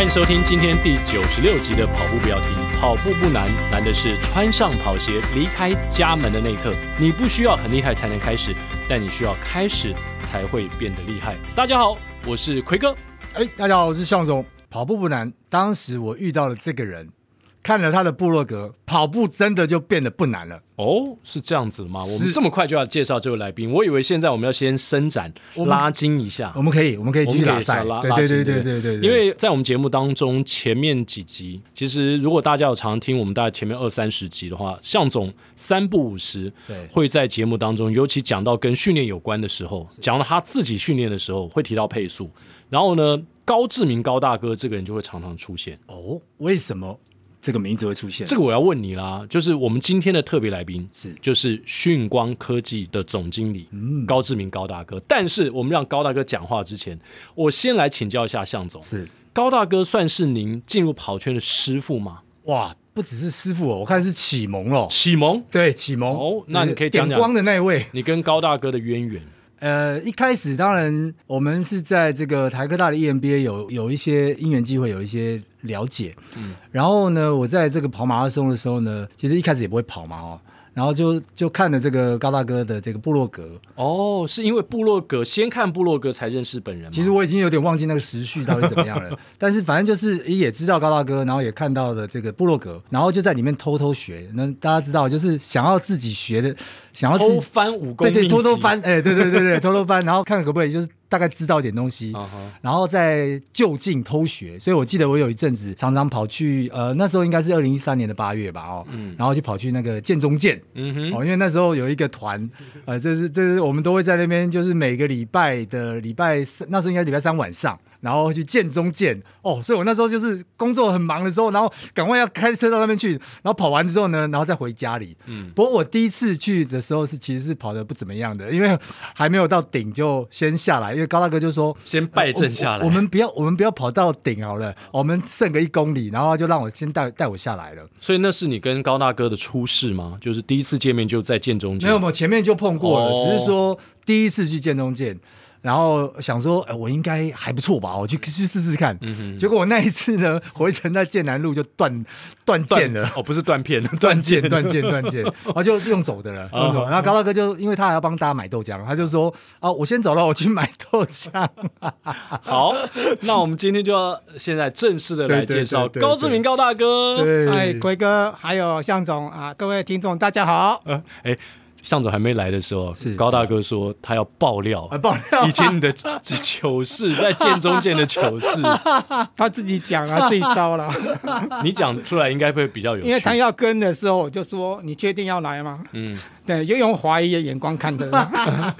欢迎收听今天第九十六集的跑步不要停，跑步不难，难的是穿上跑鞋离开家门的那一刻。你不需要很厉害才能开始，但你需要开始才会变得厉害。大家好，我是奎哥。哎，大家好，我是向总。跑步不难，当时我遇到了这个人。看了他的部落格，跑步真的就变得不难了哦，是这样子吗？我们这么快就要介绍这位来宾，我以为现在我们要先伸展、拉筋一下。我们可以，我们可以继续拉赛，拉对对对对对对。因为在我们节目当中，前面几集，其实如果大家有常听我们大概前面二三十集的话，向总三不五十会在节目当中，尤其讲到跟训练有关的时候，讲到他自己训练的时候，会提到配速。然后呢，高志明高大哥这个人就会常常出现。哦，为什么？这个名字会出现，这个我要问你啦。就是我们今天的特别来宾是，就是讯光科技的总经理、嗯、高志明高大哥。但是我们让高大哥讲话之前，我先来请教一下向总。是高大哥算是您进入跑圈的师傅吗？哇，不只是师傅哦，我看是启蒙哦。启蒙？对，启蒙。哦，那你可以讲讲光的那位，你跟高大哥的渊源。呃，一开始当然我们是在这个台科大的 EMBA 有有一些因缘机会，有一些了解。嗯，然后呢，我在这个跑马拉松的时候呢，其实一开始也不会跑嘛，哦。然后就就看了这个高大哥的这个部落格哦，是因为部落格先看部落格才认识本人吗？其实我已经有点忘记那个时序到底怎么样了，但是反正就是也知道高大哥，然后也看到了这个部落格，然后就在里面偷偷学。那大家知道，就是想要自己学的，想要偷翻武功，对对，偷偷翻，哎，对对对对，偷偷翻，然后看看可不可以就是。大概知道一点东西，uh. 然后再就近偷学。所以我记得我有一阵子常常跑去，呃，那时候应该是二零一三年的八月吧，哦，嗯，然后就跑去那个建中建，嗯哼，哦，因为那时候有一个团，呃，这是这是我们都会在那边，就是每个礼拜的礼拜三，那时候应该礼拜三晚上。然后去建中建哦，所以我那时候就是工作很忙的时候，然后赶快要开车到那边去，然后跑完之后呢，然后再回家里。嗯，不过我第一次去的时候是其实是跑的不怎么样的，因为还没有到顶就先下来，因为高大哥就说先败阵下来，呃我，我们不要我们不要跑到顶好了，我们剩个一公里，然后就让我先带带我下来了。所以那是你跟高大哥的初试吗？就是第一次见面就在建中建？没有没有，前面就碰过了，哦、只是说第一次去建中建。然后想说，哎，我应该还不错吧？我去去试试看。嗯、哼结果我那一次呢，回程在剑南路就断断剑了。哦，不是断片，断剑，断剑，断剑。然 后就用走的了。用走。然后高大哥就因为他还要帮大家买豆浆，他就说：“啊，我先走了，我去买豆浆。”好，那我们今天就要现在正式的来介绍高志明高大哥。哎，奎哥，还有向总啊，各位听众大家好。嗯，哎。象总还没来的时候，是高大哥说他要爆料，爆料以前你的糗 事，在建中建的糗事，他自己讲啊，自己招了。你讲出来应该会比较有趣，因为他要跟的时候，我就说你确定要来吗？嗯，对，就用怀疑的眼光看着他。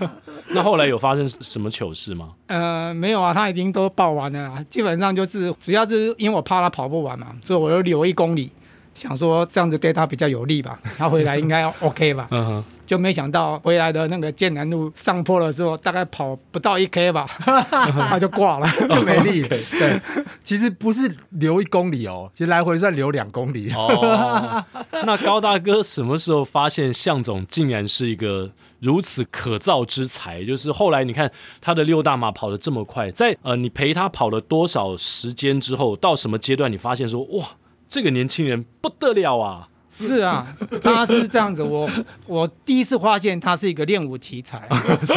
那后来有发生什么糗事吗？呃，没有啊，他已经都报完了，基本上就是主要是因为我怕他跑不完嘛，所以我又留一公里，想说这样子对他比较有利吧，他回来应该 OK 吧。嗯哼。就没想到回来的那个剑南路上坡的时候，大概跑不到一 K 吧，他就挂了，就没力。对，其实不是留一公里哦，其实来回算留两公里。哦，那高大哥什么时候发现向总竟然是一个如此可造之才？就是后来你看他的六大马跑得这么快，在呃你陪他跑了多少时间之后，到什么阶段你发现说哇，这个年轻人不得了啊！是啊，他是这样子。我我第一次发现他是一个练武奇才。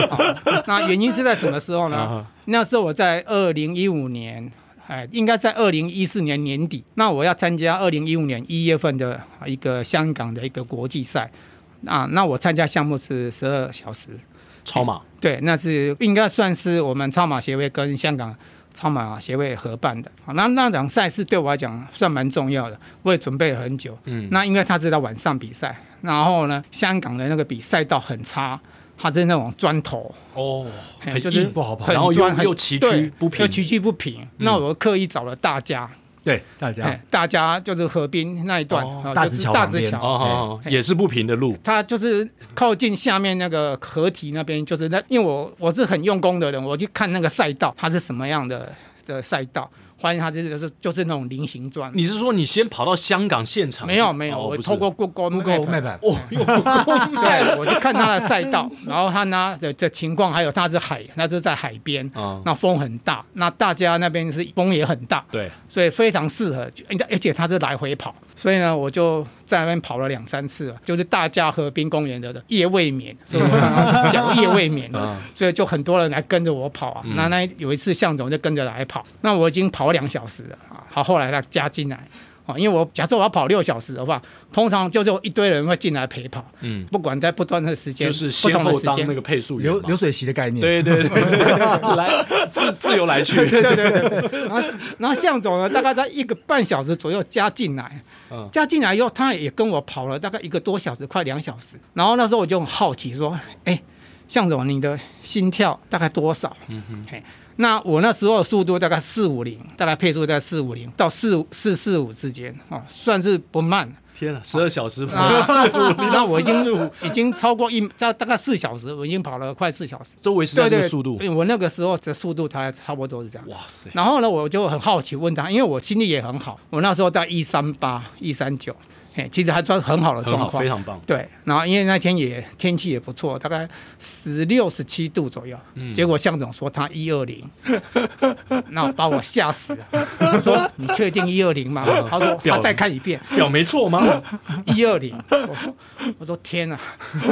那原因是在什么时候呢？那时候我在二零一五年，哎，应该在二零一四年年底。那我要参加二零一五年一月份的一个香港的一个国际赛。啊，那我参加项目是十二小时超马。对，那是应该算是我们超马协会跟香港。超马协会合办的，那那场赛事对我来讲算蛮重要的，我也准备了很久。嗯，那因为他是在晚上比赛，然后呢，香港的那个比赛道很差，它是那种砖头哦，很就是不好跑，然后又又崎岖不平，又崎岖不平。那我刻意找了大家。对，大家，大家就是河滨那一段，大直桥，大直桥，也是不平的路。它就是靠近下面那个河堤那边，就是那，因为我我是很用功的人，我去看那个赛道，它是什么样的的赛道，发现他这个是就是那种菱形状。你是说你先跑到香港现场？没有没有，我透过 Google Map，哦，对，我就看他的赛道，然后他那的的情况，还有他是海，那是在海边，那风很大，那大家那边是风也很大，对，所以非常适合，而且他是来回跑，所以呢，我就在那边跑了两三次了，就是大佳河滨公园的夜未眠，所以我常常讲夜未眠，所以就很多人来跟着我跑啊，那那有一次向总就跟着来跑，那我已经跑。两小时了啊，好，后来他加进来啊，因为我假设我要跑六小时的话，通常就就一堆人会进来陪跑，嗯，不管在不断的时间，就是先后当那个配速员流流水席的概念，对对对，来自自由来去，对对对，然后然后向总呢，大概在一个半小时左右加进来，加进来以后，他也跟我跑了大概一个多小时，快两小时，然后那时候我就很好奇说，哎，向总，你的心跳大概多少？嗯哼，嘿。那我那时候的速度大概四五零，大概配速在四五零到四四四五之间啊，算是不慢。天啊，十二小时跑 四五零，那我已经已经超过一大大概四小时，我已经跑了快四小时。周围是这个速度，对对，我那个时候的速度，它差不多是这样。哇塞！然后呢，我就很好奇问他，因为我心率也很好，我那时候在一三八一三九。嘿，其实还算很好的状况，非常棒。对，然后因为那天也天气也不错，大概十六十七度左右。嗯。结果向总说他一二零，那把我吓死了。我说你确定一二零吗？他说他再看一遍，表没错吗？一二零。我说我说天哪，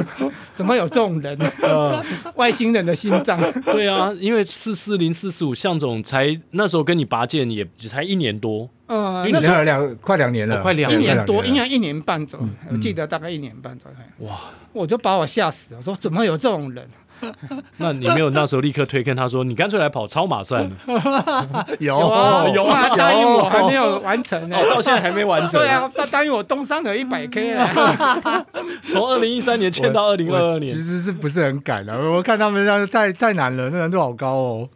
怎么有这种人？外星人的心脏。对啊，因为四四零四四五，向总才那时候跟你拔剑也只才一年多。嗯，因为两两快两年了，快两一年多，应该一年半左右，我记得大概一年半左右。哇，我就把我吓死了，我说怎么有这种人？那你没有那时候立刻推坑他说，你干脆来跑超马算了。有有啊，答应我还没有完成呢，到现在还没完成。对啊，他答应我东山河一百 K 了，从二零一三年签到二零二二年，其实是不是很赶的？我看他们这样太太难了，那难度好高哦，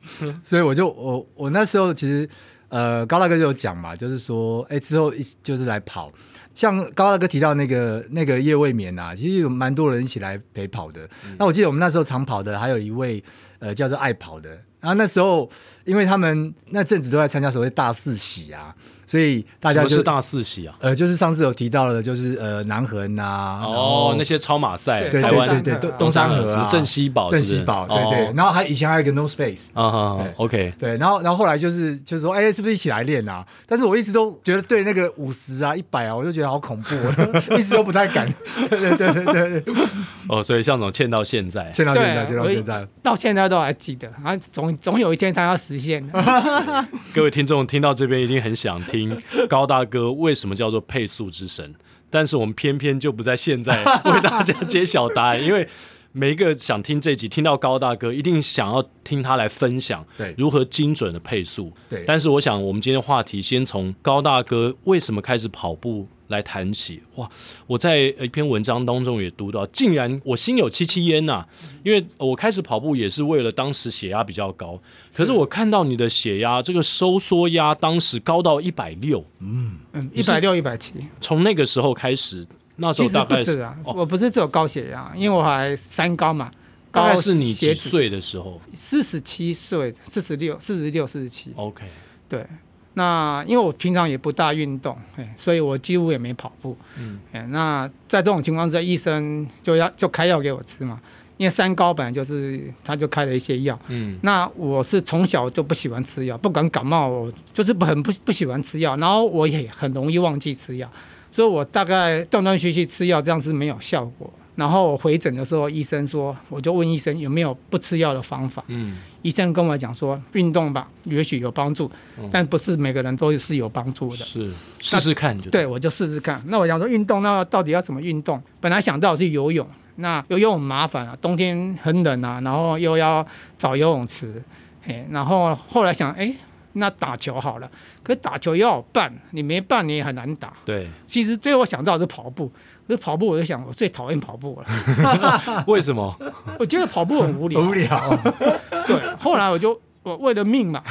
所以我就我我那时候其实。呃，高大哥就有讲嘛，就是说，哎、欸，之后一就是来跑，像高大哥提到那个那个夜未眠啊，其实有蛮多人一起来陪跑的。嗯、那我记得我们那时候常跑的还有一位，呃，叫做爱跑的。然后那时候，因为他们那阵子都在参加所谓大四喜啊。所以大家就是大四喜啊，呃，就是上次有提到的，就是呃南横呐，哦，那些超马赛，对对对对，东山河啊，镇西堡，镇西堡，对对，然后还以前还有一个 North Face 啊，OK，对，然后然后后来就是就是说，哎，是不是一起来练啊？但是我一直都觉得对那个五十啊、一百啊，我就觉得好恐怖，一直都不太敢。对对对对对，哦，所以向总欠到现在，欠到现在，欠到现在，到现在都还记得啊，总总有一天他要实现。各位听众听到这边一定很想听。听高大哥为什么叫做配速之神？但是我们偏偏就不在现在 为大家揭晓答案，因为每一个想听这集听到高大哥，一定想要听他来分享如何精准的配速。对，但是我想我们今天的话题先从高大哥为什么开始跑步来谈起。哇！我在一篇文章当中也读到，竟然我心有戚戚焉呐，因为我开始跑步也是为了当时血压比较高，可是我看到你的血压这个收缩压当时高到一百六，嗯嗯，一百六一百七，从那个时候开始，那时候大概是啊，我不是只有高血压，因为我还三高嘛，大概是你几岁的时候？四十七岁，四十六，四十六，四十七，OK，对。那因为我平常也不大运动，哎，所以我几乎也没跑步。嗯，哎，那在这种情况下，医生就要就开药给我吃嘛。因为三高本来就是，他就开了一些药。嗯，那我是从小就不喜欢吃药，不管感冒，我就是很不不喜欢吃药。然后我也很容易忘记吃药，所以我大概断断续续吃药，这样是没有效果。然后我回诊的时候，医生说，我就问医生有没有不吃药的方法。嗯，医生跟我讲说，运动吧，也许有帮助，嗯、但不是每个人都是有帮助的。是，试试看就对，我就试试看。那我想说运动，那到底要怎么运动？本来想到是游泳，那游泳很麻烦啊，冬天很冷啊，然后又要找游泳池，哎，然后后来想，哎。那打球好了，可是打球要有伴，你没伴你也很难打。对，其实最后想到的是跑步，可是跑步我就想，我最讨厌跑步了。为什么？我觉得跑步很无聊。无聊。对，后来我就我为了命嘛。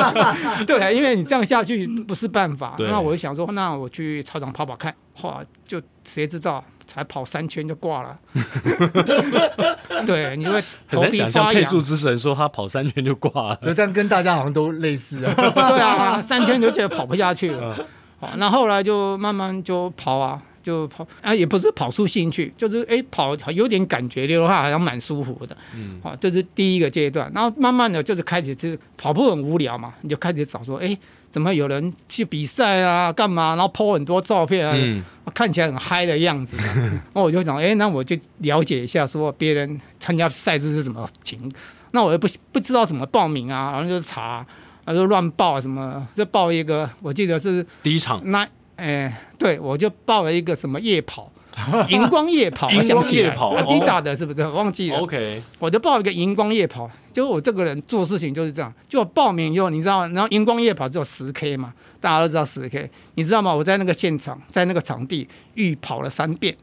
对，因为你这样下去不是办法。对那我就想说，那我去操场跑跑看。后来就谁知道才跑三圈就挂了。对，你会头皮发痒。很难想象配速之神说他跑三圈就挂了，但跟大家好像都类似啊。对啊，三圈就觉得跑不下去了。好，那后来就慢慢就跑啊。就跑啊，也不是跑出兴趣，就是哎跑有点感觉，的话好像蛮舒服的。嗯，好，这是第一个阶段。然后慢慢的就是开始就是跑步很无聊嘛，你就开始找说，哎，怎么有人去比赛啊，干嘛？然后 po 很多照片啊，嗯、看起来很嗨的样子。那我就想，哎，那我就了解一下，说别人参加赛事是什么情。那我又不不知道怎么报名啊，然后就查，然后就乱报什么，就报一个，我记得是第一场那。哎，对，我就报了一个什么夜跑，荧光夜跑，荧光夜跑，滴答的是不是？忘记了。OK，我就报了一个荧光夜跑，就我这个人做事情就是这样，就我报名以后，你知道，然后荧光夜跑只有十 K 嘛，大家都知道十 K，你知道吗？我在那个现场，在那个场地预跑了三遍。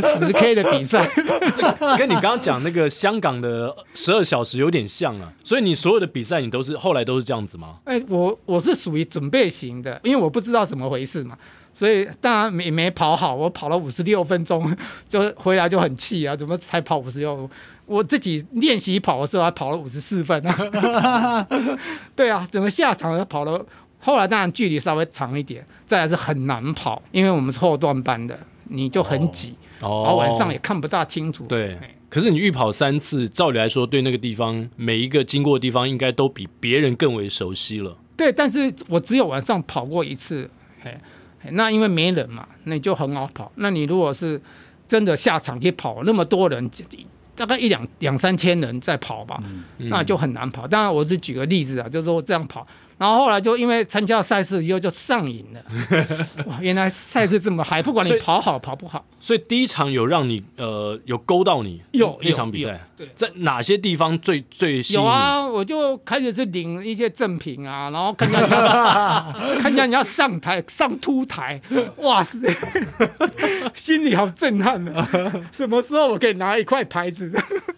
十 K 的比赛，跟你刚刚讲那个香港的十二小时有点像啊。所以你所有的比赛，你都是后来都是这样子吗？哎、欸，我我是属于准备型的，因为我不知道怎么回事嘛，所以当然没没跑好。我跑了五十六分钟，就回来就很气啊，怎么才跑五十六？我自己练习跑的时候还跑了五十四分啊。对啊，怎么下场跑了？后来当然距离稍微长一点，再来是很难跑，因为我们是后段班的。你就很挤，哦，然后晚上也看不大清楚。对，可是你预跑三次，照理来说，对那个地方每一个经过的地方，应该都比别人更为熟悉了。对，但是我只有晚上跑过一次，嘿，那因为没人嘛，那你就很好跑。那你如果是真的下场去跑，那么多人，大概一两两三千人在跑吧，嗯，那就很难跑。当然，我是举个例子啊，就是说这样跑。然后后来就因为参加赛事以后就上瘾了，哇！原来赛事这么嗨，不管你跑好跑不好。所以第一场有让你呃有勾到你有一场比赛，对，在哪些地方最最吸引？有啊，我就开始是领一些赠品啊，然后看见人家 看见人家上台上凸台，哇塞，心里好震撼啊！什么时候我可以拿一块牌子？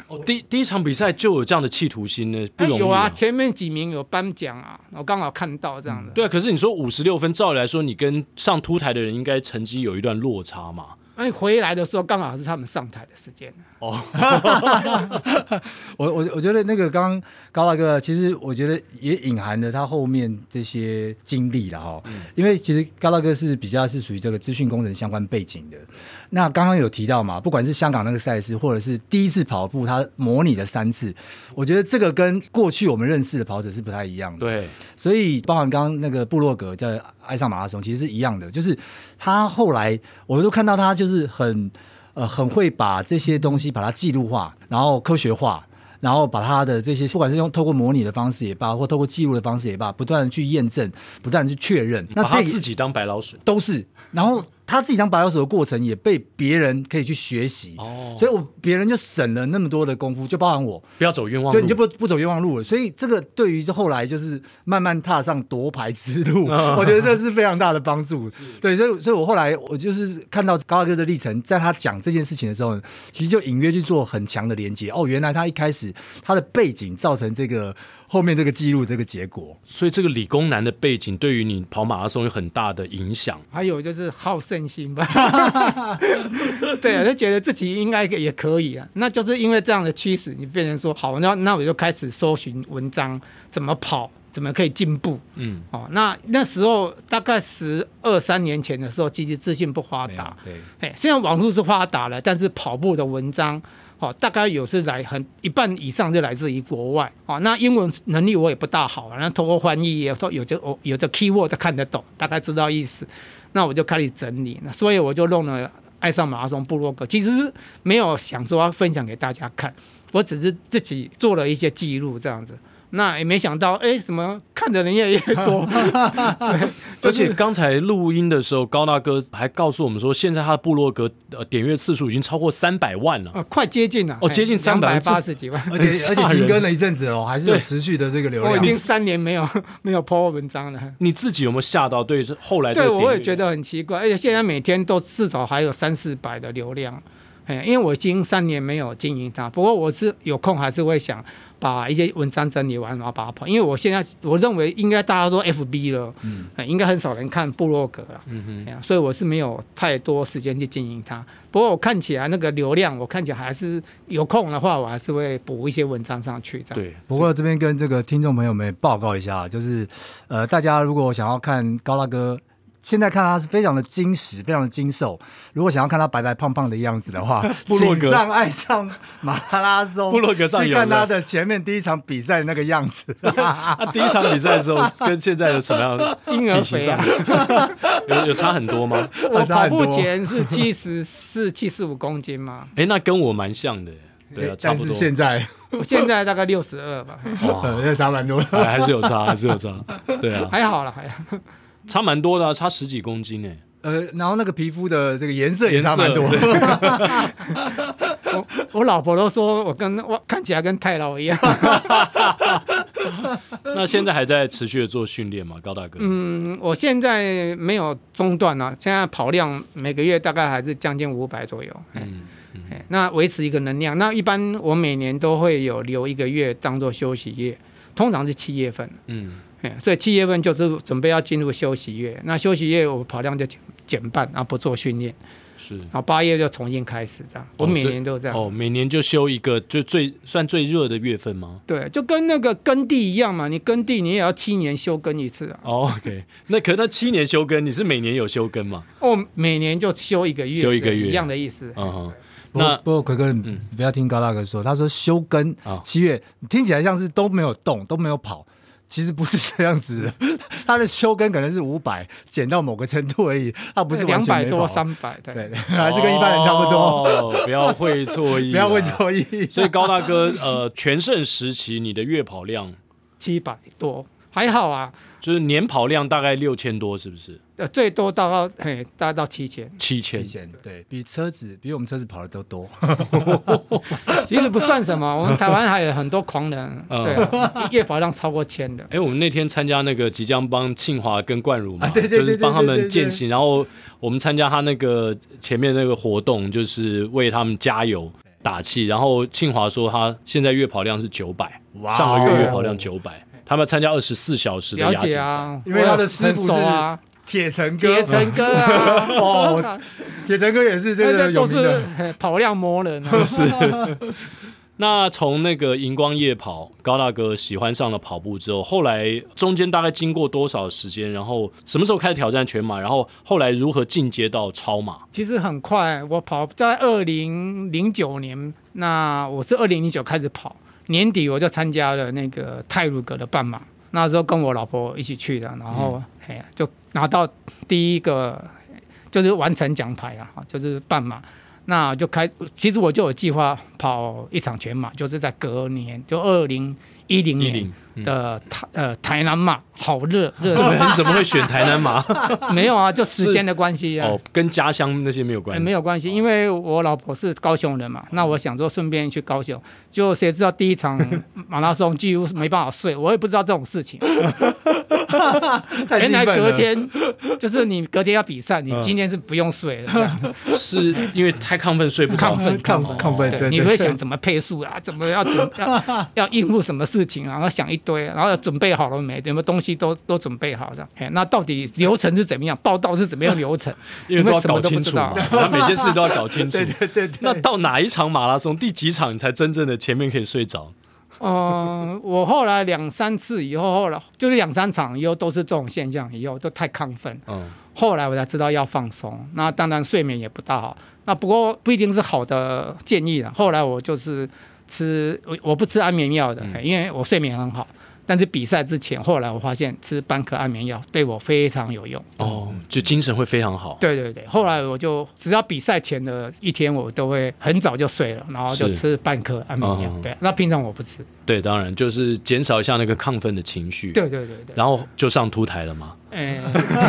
哦，第第一场比赛就有这样的企图心呢？不容易啊，有啊，前面几名有颁奖啊，我刚好看到这样的。嗯、对啊，可是你说五十六分，照理来说，你跟上凸台的人应该成绩有一段落差嘛？那你回来的时候刚好是他们上台的时间。哦，我我我觉得那个刚刚高大哥，其实我觉得也隐含了他后面这些经历了哈。嗯、因为其实高大哥是比较是属于这个资讯工程相关背景的。那刚刚有提到嘛，不管是香港那个赛事，或者是第一次跑步，他模拟了三次，我觉得这个跟过去我们认识的跑者是不太一样的。对，所以包含刚刚那个布洛格叫爱上马拉松，其实是一样的，就是他后来我都看到他就是很呃很会把这些东西把它记录化，然后科学化，然后把他的这些不管是用透过模拟的方式也罢，或透过记录的方式也罢，不断的去验证，不断的去确认。那他自己当白老鼠都是，然后。他自己当白老鼠的过程也被别人可以去学习，哦，所以我别人就省了那么多的功夫，就包含我不要走冤枉路，对，你就不不走冤枉路了。所以这个对于后来就是慢慢踏上夺牌之路，哦、我觉得这是非常大的帮助。对，所以所以我后来我就是看到高大哥的历程，在他讲这件事情的时候，其实就隐约去做很强的连接。哦，原来他一开始他的背景造成这个。后面这个记录这个结果，所以这个理工男的背景对于你跑马拉松有很大的影响。还有就是好胜心吧，对啊，就觉得自己应该也可以啊。那就是因为这样的驱使，你变成说好，那那我就开始搜寻文章，怎么跑，怎么可以进步。嗯，哦，那那时候大概十二三年前的时候，其实资讯不发达。对，哎，现在网络是发达了，但是跑步的文章。哦，大概有是来很一半以上是来自于国外。哦，那英文能力我也不大好，然后通过翻译也说有这哦有的 keyword 看得懂，大概知道意思。那我就开始整理，那所以我就弄了爱上马拉松部落格，其实没有想说要分享给大家看，我只是自己做了一些记录这样子。那也没想到，哎，什么看的人越来越多。对，而且刚才录音的时候，高大哥还告诉我们说，现在他的部落格呃点阅次数已经超过三百万了，快接近了，哦，接近三百八十几万，而且而且停更了一阵子哦，还是有持续的这个流量。我已经三年没有 没有 po 文章了。你自己有没有吓到？对，后来对，我也觉得很奇怪，而且现在每天都至少还有三四百的流量。哎，因为我已经三年没有经营它，不过我是有空还是会想。把一些文章整理完，然后把它跑。因为我现在我认为应该大家都 FB 了，嗯，应该很少人看部落格了，嗯哼，所以我是没有太多时间去经营它。不过我看起来那个流量，我看起来还是有空的话，我还是会补一些文章上去。这样。对，不过这边跟这个听众朋友们报告一下，就是呃，大家如果想要看高大哥。现在看他是非常的精实，非常的精瘦。如果想要看他白白胖胖的样子的话，布洛格上爱上马拉松，布洛格上有看他的前面第一场比赛那个样子。他 第一场比赛的时候 跟现在有什么样的婴儿肥啊？有有差很多吗？我跑步前是七十四、七十五公斤嘛。哎，那跟我蛮像的。对啊，差不多。但是现在，我现在大概六十二吧。哇，那差蛮多，还是有差，还是有差。对啊，还好了，还好。差蛮多的，啊，差十几公斤呢。呃，然后那个皮肤的这个颜色也差蛮多。我我老婆都说我跟我看起来跟太老一样。那现在还在持续的做训练吗，高大哥？嗯，我现在没有中断啊，现在跑量每个月大概还是将近五百左右。嗯，嗯那维持一个能量。那一般我每年都会有留一个月当做休息月，通常是七月份。嗯。所以七月份就是准备要进入休息月，那休息月我跑量就减减半，然后不做训练，是，然后八月就重新开始这样。我每年都这样。哦，每年就休一个，就最算最热的月份吗？对，就跟那个耕地一样嘛，你耕地你也要七年休耕一次啊。哦，OK，那可那七年休耕，你是每年有休耕吗？哦，每年就休一个月，休一个月一样的意思。嗯哼。那不过奎哥，你不要听高大哥说，他说休耕七月，听起来像是都没有动，都没有跑。其实不是这样子的，他的修根可能是五百减到某个程度而已，他不是两百多三百，对对，还是跟一般人差不多。哦、不要会错意，不要会错意。所以高大哥，呃，全盛时期你的月跑量七百多，还好啊。就是年跑量大概六千多，是不是？呃，最多到到嘿，大概到七千，七千，七千，对，比车子比我们车子跑的都多。其实不算什么，我们台湾还有很多狂人，对，月跑量超过千的。哎，我们那天参加那个即将帮庆华跟冠儒嘛，就是帮他们践行，然后我们参加他那个前面那个活动，就是为他们加油打气。然后庆华说他现在月跑量是九百，上个月月跑量九百。他们参加二十四小时的亚锦啊，因为他的师傅是铁城哥，铁城哥啊，哦，铁城哥也是这个有名的跑量魔人啊。是。那从那个荧光夜跑，高大哥喜欢上了跑步之后，后来中间大概经过多少时间？然后什么时候开始挑战全马？然后后来如何进阶到超马？其实很快，我跑在二零零九年，那我是二零零九开始跑。年底我就参加了那个泰鲁格的半马，那时候跟我老婆一起去的，然后哎呀、嗯、就拿到第一个就是完成奖牌啊，就是半马，那就开，其实我就有计划跑一场全马，就是在隔年就二零一零年。的台呃台南马好热 热，你怎么会选台南马？没有啊，就时间的关系啊。哦，跟家乡那些没有关系。没有关系，因为我老婆是高雄人嘛，那我想说顺便去高雄，就谁知道第一场 马拉松几乎没办法睡，我也不知道这种事情。原来隔天就是你隔天要比赛，你今天是不用睡的，是因为太亢奋睡不着。亢奋亢奋亢奋对，你会想怎么配速啊？怎么要怎要要应付什么事情啊？然后想一。对，然后准备好了没？有没有东西都都准备好这样？那到底流程是怎么样？报道是怎么样流程？因为都要搞清楚嘛，每件事都要搞清楚。对对对，对。那到哪一场马拉松，第几场你才真正的前面可以睡着？嗯、呃，我后来两三次以后，后来就是两三场以后都是这种现象，以后都太亢奋。嗯。后来我才知道要放松，那当然睡眠也不大好。那不过不一定是好的建议了。后来我就是。吃我我不吃安眠药的，嗯，因为我睡眠很好。但是比赛之前，后来我发现吃半颗安眠药对我非常有用。哦，就精神会非常好。对对对，后来我就只要比赛前的一天，我都会很早就睡了，然后就吃半颗安眠药。对，那平常我不吃。对，当然就是减少一下那个亢奋的情绪。对对对对。然后就上凸台了嘛？哎，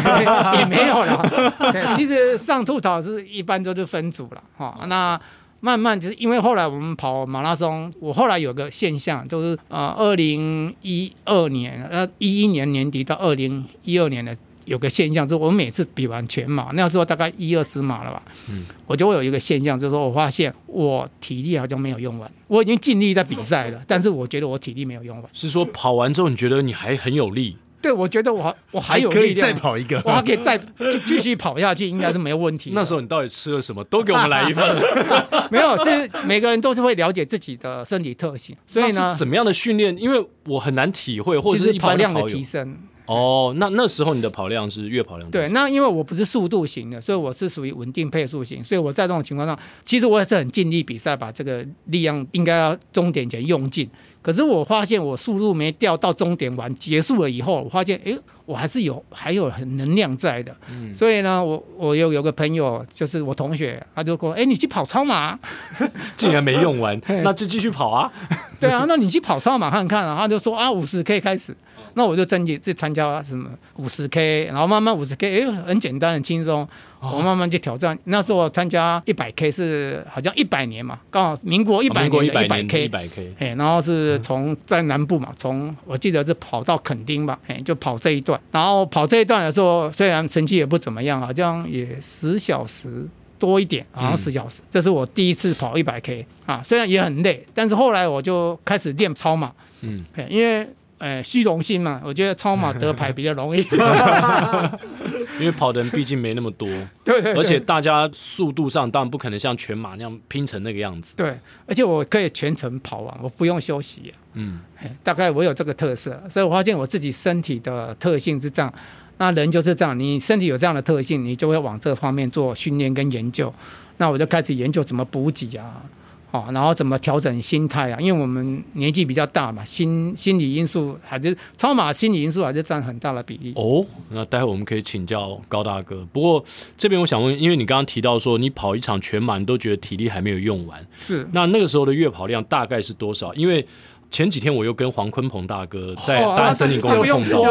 也没有了。其实上凸台是一般都是分组了哈。那慢慢就是因为后来我们跑马拉松，我后来有个现象，就是呃，二零一二年呃一一年年底到二零一二年的有个现象，就是我每次比完全马，那时候大概一二十码了吧，嗯，我就会有一个现象，就是说我发现我体力好像没有用完，我已经尽力在比赛了，但是我觉得我体力没有用完。是说跑完之后你觉得你还很有力？对，我觉得我我还有力量，可以再跑一个，我还可以再继续跑下去，应该是没有问题。那时候你到底吃了什么？都给我们来一份。没有，就是每个人都是会了解自己的身体特性，所以呢，怎么样的训练？因为我很难体会，或者是跑量的提升。哦，那那时候你的跑量是月跑量？对，那因为我不是速度型的，所以我是属于稳定配速型，所以我在这种情况下，其实我也是很尽力比赛，把这个力量应该要终点前用尽。可是我发现我速度没掉到终点完结束了以后，我发现哎，我还是有还有很能量在的。嗯，所以呢，我我有有个朋友，就是我同学，他就说，哎，你去跑超马，竟然没用完，那就继续跑啊。对啊，那你去跑超马看看啊。他就说啊，五十 K 开始。那我就真的去参加什么五十 K，然后慢慢五十 K，哎，很简单很轻松，我慢慢去挑战。那时候我参加一百 K 是好像一百年嘛，刚好民国一百年的一百 K，一百 K，哎，然后是从在南部嘛，从我记得是跑到垦丁吧，哎，就跑这一段。然后跑这一段的时候，虽然成绩也不怎么样，好像也十小时多一点，好像十小时。这是我第一次跑一百 K 啊，虽然也很累，但是后来我就开始练超马，嗯，因为。哎，虚荣心嘛，我觉得超马得牌比较容易，因为跑的人毕竟没那么多，对，对，对，而且大家速度上当然不可能像全马那样拼成那个样子，对，而且我可以全程跑完，我不用休息，嗯，大概我有这个特色，所以我发现我自己身体的特性是这样，那人就是这样，你身体有这样的特性，你就会往这方面做训练跟研究，那我就开始研究怎么补给啊。哦，然后怎么调整心态啊？因为我们年纪比较大嘛，心心理因素还是超马心理因素还是占很大的比例。哦，那待会我们可以请教高大哥。不过这边我想问，因为你刚刚提到说你跑一场全马，你都觉得体力还没有用完，是？那那个时候的月跑量大概是多少？因为前几天我又跟黄坤鹏大哥在大安森林公园碰到，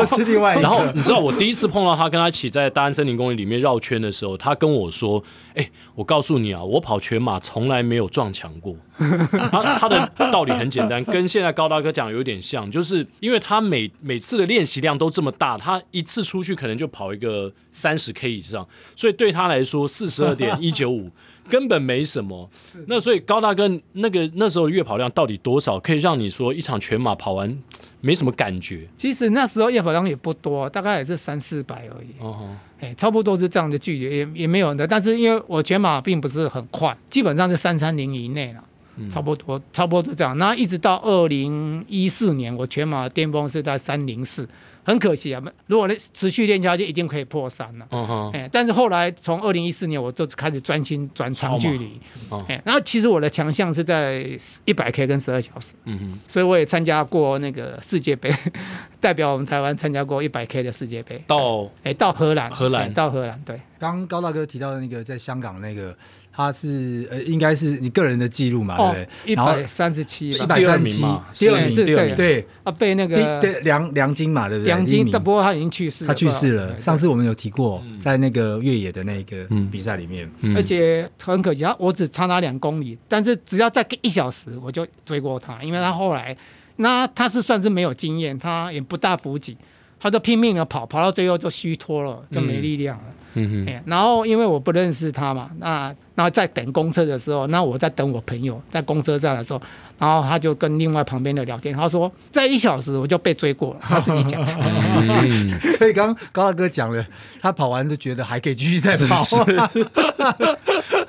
然后你知道我第一次碰到他，跟他一起在大安森林公园里面绕圈的时候，他跟我说：“哎、欸，我告诉你啊，我跑全马从来没有撞墙过。他”他他的道理很简单，跟现在高大哥讲有点像，就是因为他每每次的练习量都这么大，他一次出去可能就跑一个三十 K 以上，所以对他来说四十二点一九五。根本没什么，那所以高大哥那个那时候月跑量到底多少，可以让你说一场全马跑完没什么感觉？其实那时候月跑量也不多，大概也是三四百而已。哦，哎，差不多是这样的距离，也也没有的。但是因为我全马并不是很快，基本上是三三零以内了，差不多，差不多是这样。那一直到二零一四年，我全马巅峰是在三零四。很可惜啊，如果你持续练下去，一定可以破三了。嗯哼。哎，但是后来从二零一四年，我就开始专心转长距离。哦。哎，然后其实我的强项是在一百 K 跟十二小时。嗯哼。所以我也参加过那个世界杯，代表我们台湾参加过一百 K 的世界杯。到哎，到荷兰。荷兰。到荷兰。对。刚刚高大哥提到的那个在香港那个。他是呃，应该是你个人的记录嘛，对不对？一百三十七，一百三十七，第二名，对对。啊，被那个对梁梁金嘛，对不对？梁金，不过他已经去世了，他去世了。上次我们有提过，在那个越野的那个比赛里面，而且很可惜，他我只差他两公里，但是只要再一小时，我就追过他，因为他后来那他是算是没有经验，他也不大补给，他就拼命的跑，跑到最后就虚脱了，就没力量了。嗯嗯，然后因为我不认识他嘛，那那在等公车的时候，那我在等我朋友在公车站的时候，然后他就跟另外旁边的聊天，他说在一小时我就被追过了，他自己讲。嗯、所以刚刚高大哥讲了，他跑完就觉得还可以继续再跑。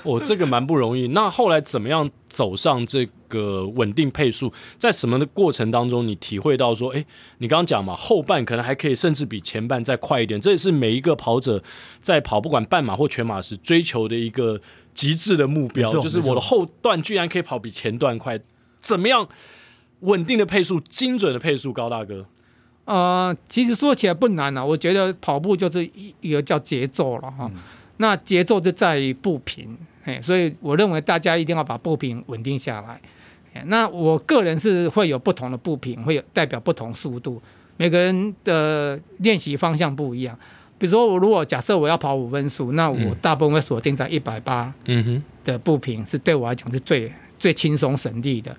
我、哦、这个蛮不容易。那后来怎么样走上这个稳定配速？在什么的过程当中，你体会到说，哎，你刚刚讲嘛，后半可能还可以，甚至比前半再快一点。这也是每一个跑者在跑不管半马或全马时追求的一个。极致的目标就是我的后段居然可以跑比前段快，怎么样稳定的配速、精准的配速？高大哥，呃，其实说起来不难啊。我觉得跑步就是一一个叫节奏了哈。嗯、那节奏就在于步频，哎，所以我认为大家一定要把步频稳定下来。那我个人是会有不同的步频，会有代表不同速度，每个人的练习方向不一样。比如说，我如果假设我要跑五分速，那我大部分会锁定在一百八的步频，是对我来讲是最最轻松省力的。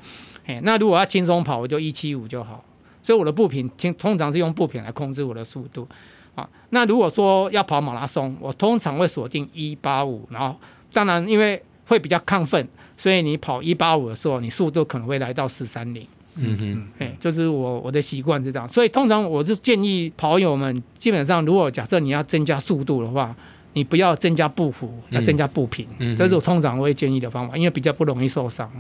哎，那如果要轻松跑，我就一七五就好。所以我的步频通通常是用步频来控制我的速度。啊。那如果说要跑马拉松，我通常会锁定一八五，然后当然因为会比较亢奋，所以你跑一八五的时候，你速度可能会来到四三零。嗯哼，哎，就是我我的习惯是这样，所以通常我就建议跑友们，基本上如果假设你要增加速度的话，你不要增加步幅，要增加步频，嗯，这是我通常会建议的方法，因为比较不容易受伤。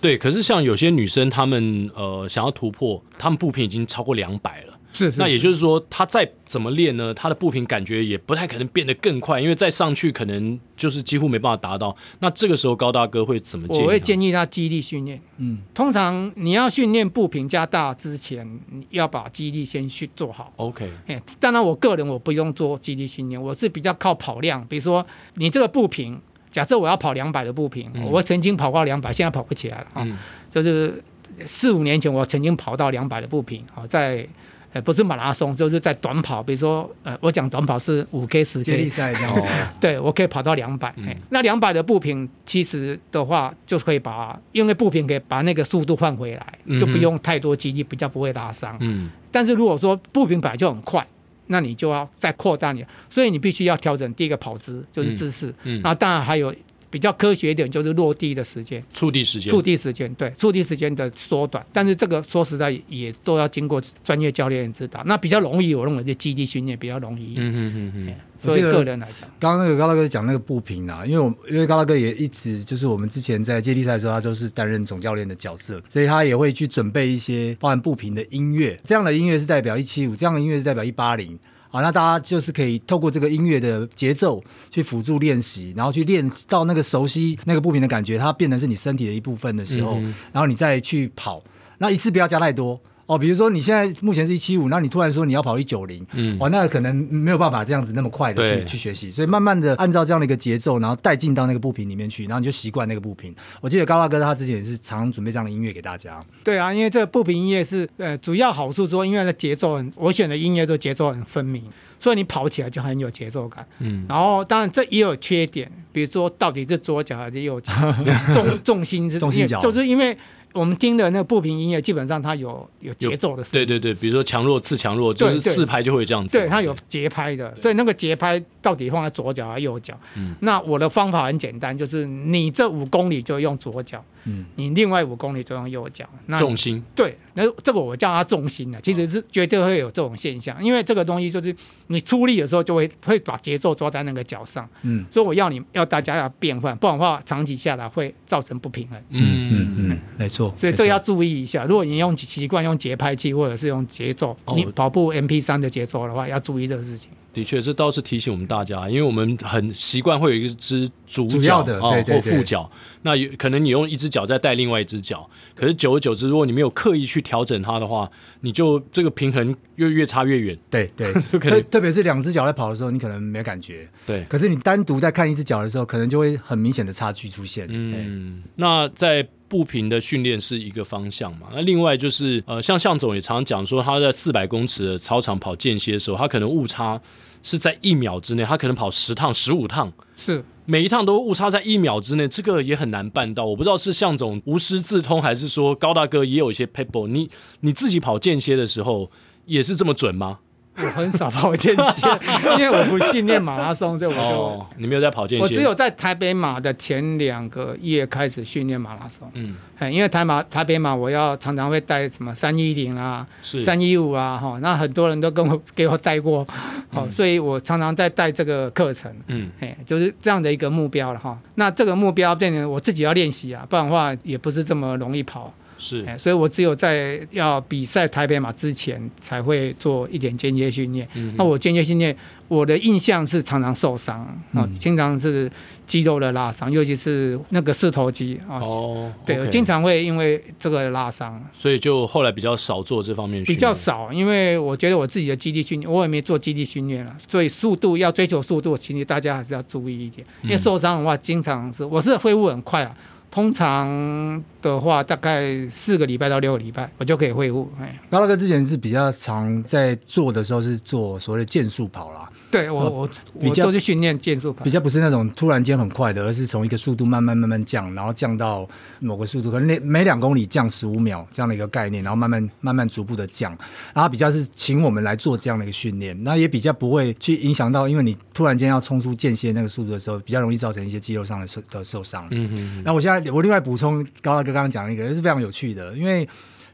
对，可是像有些女生，她们呃想要突破，她们步频已经超过两百了。是，是，那也就是说，他再怎么练呢？他的步频感觉也不太可能变得更快，因为再上去可能就是几乎没办法达到。那这个时候高大哥会怎么建议？我会建议他肌力训练。嗯，通常你要训练步频加大之前，你要把肌力先去做好。OK，哎，当然我个人我不用做肌力训练，我是比较靠跑量。比如说你这个步频，假设我要跑两百的步频，嗯，我曾经跑过两百，现在跑不起来了啊。嗯，就是四五年前我曾经跑到两百的步频，好在。不是马拉松，就是在短跑，比如说，呃，我讲短跑是五 K、十 K 接力赛这样子，对我可以跑到两百、嗯。那两百的步频其实的话，就可以把因为步频可以把那个速度换回来，就不用太多肌力，比较不会拉伤。嗯。但是如果说步频本来就很快，那你就要再扩大你，所以你必须要调整第一个跑姿，就是姿势。嗯。那当然还有。比较科学一点就是落地的时间，触地时间，触地时间，对，触地时间的缩短。但是这个说实在也都要经过专业教练指导。那比较容易，我认为就基地训练比较容易。嗯嗯嗯嗯。所以个人来讲，刚刚那个高大哥讲那个步频啊，因为我因为高大哥也一直就是我们之前在接力赛的时候，他就是担任总教练的角色，所以他也会去准备一些包含步频的音乐。这样的音乐是代表一七五，这样的音乐是代表一八零。好，那大家就是可以透过这个音乐的节奏去辅助练习，然后去练到那个熟悉那个步频的感觉，它变成是你身体的一部分的时候，嗯、然后你再去跑，那一次不要加太多。哦，比如说你现在目前是一七五，那你突然说你要跑一九零，嗯，哇，那可能没有办法这样子那么快的去去学习，所以慢慢的按照这样的一个节奏，然后带进到那个步频里面去，然后你就习惯那个步频。我记得高大哥他之前也是常准备这样的音乐给大家。对啊，因为这个步频音乐是呃主要好处说，因为的节奏很，我选的音乐都节奏很分明，所以你跑起来就很有节奏感。嗯，然后当然这也有缺点，比如说到底是左脚还是右脚，重重心是重心脚，就是因为。我们听的那个不平音乐，基本上它有有节奏的声音。对对对，比如说强弱次强弱，就是四拍就会这样子。对，它有节拍的，所以那个节拍到底放在左脚还是右脚？嗯，那我的方法很简单，就是你这五公里就用左脚。嗯，你另外五公里就用右脚，那重心。对，那这个我叫它重心的，其实是绝对会有这种现象，因为这个东西就是你出力的时候就会会把节奏抓在那个脚上，嗯，所以我要你要大家要变换，不然的话长期下来会造成不平衡，嗯嗯嗯，没错，所以这个要注意一下，如果你用习惯用节拍器或者是用节奏，你跑步 MP 三的节奏的话，要注意这个事情。的确，这倒是提醒我们大家，因为我们很习惯会有一只主角的啊或副脚，那有可能你用一只脚再带另外一只脚，可是久而久之，如果你没有刻意去调整它的话，你就这个平衡越越差越远。对对，特特别是两只脚在跑的时候，你可能没感觉。对，可是你单独在看一只脚的时候，可能就会很明显的差距出现。嗯，那在步频的训练是一个方向嘛？那另外就是呃，像向总也常常讲说，他在四百公尺的操场跑间歇的时候，他可能误差。是在一秒之内，他可能跑十趟、十五趟，是每一趟都误差在一秒之内，这个也很难办到。我不知道是向总无师自通，还是说高大哥也有一些 paper。你你自己跑间歇的时候也是这么准吗？我很少跑间歇，因为我不训练马拉松，所以我就、哦、你没有在跑间歇。我只有在台北马的前两个月开始训练马拉松。嗯，因为台马台北马我要常常会带什么三一零啊，三一五啊，哈，那很多人都跟我 给我带过，好、嗯，所以我常常在带这个课程。嗯，哎，就是这样的一个目标了哈。那这个目标变成我自己要练习啊，不然的话也不是这么容易跑。是，所以我只有在要比赛台北马之前才会做一点间接训练。嗯，那我间接训练，我的印象是常常受伤啊，嗯，经常是肌肉的拉伤，尤其是那个四头肌啊。哦，对我经常会因为这个拉伤，所以就后来比较少做这方面训练。比较少，因为我觉得我自己的肌力训练，我也没做肌力训练了，所以速度要追求速度，其实大家还是要注意一点，因为受伤的话，经常是我是恢复很快啊。通常的话，大概四个礼拜到六个礼拜，我就可以恢复。哎，高大哥之前是比较常在做的时候是做所谓的健速跑啦。对我我比较去训练健速跑，比较不是那种突然间很快的，而是从一个速度慢慢慢慢降，然后降到某个速度，可能每两公里降十五秒这样的一个概念，然后慢慢慢慢逐步的降，然后比较是请我们来做这样的一个训练，那也比较不会去影响到，因为你突然间要冲出间歇那个速度的时候，比较容易造成一些肌肉上的受的受伤。嗯嗯。那我现在我另外补充高大哥刚刚讲的一个，是非常有趣的，因为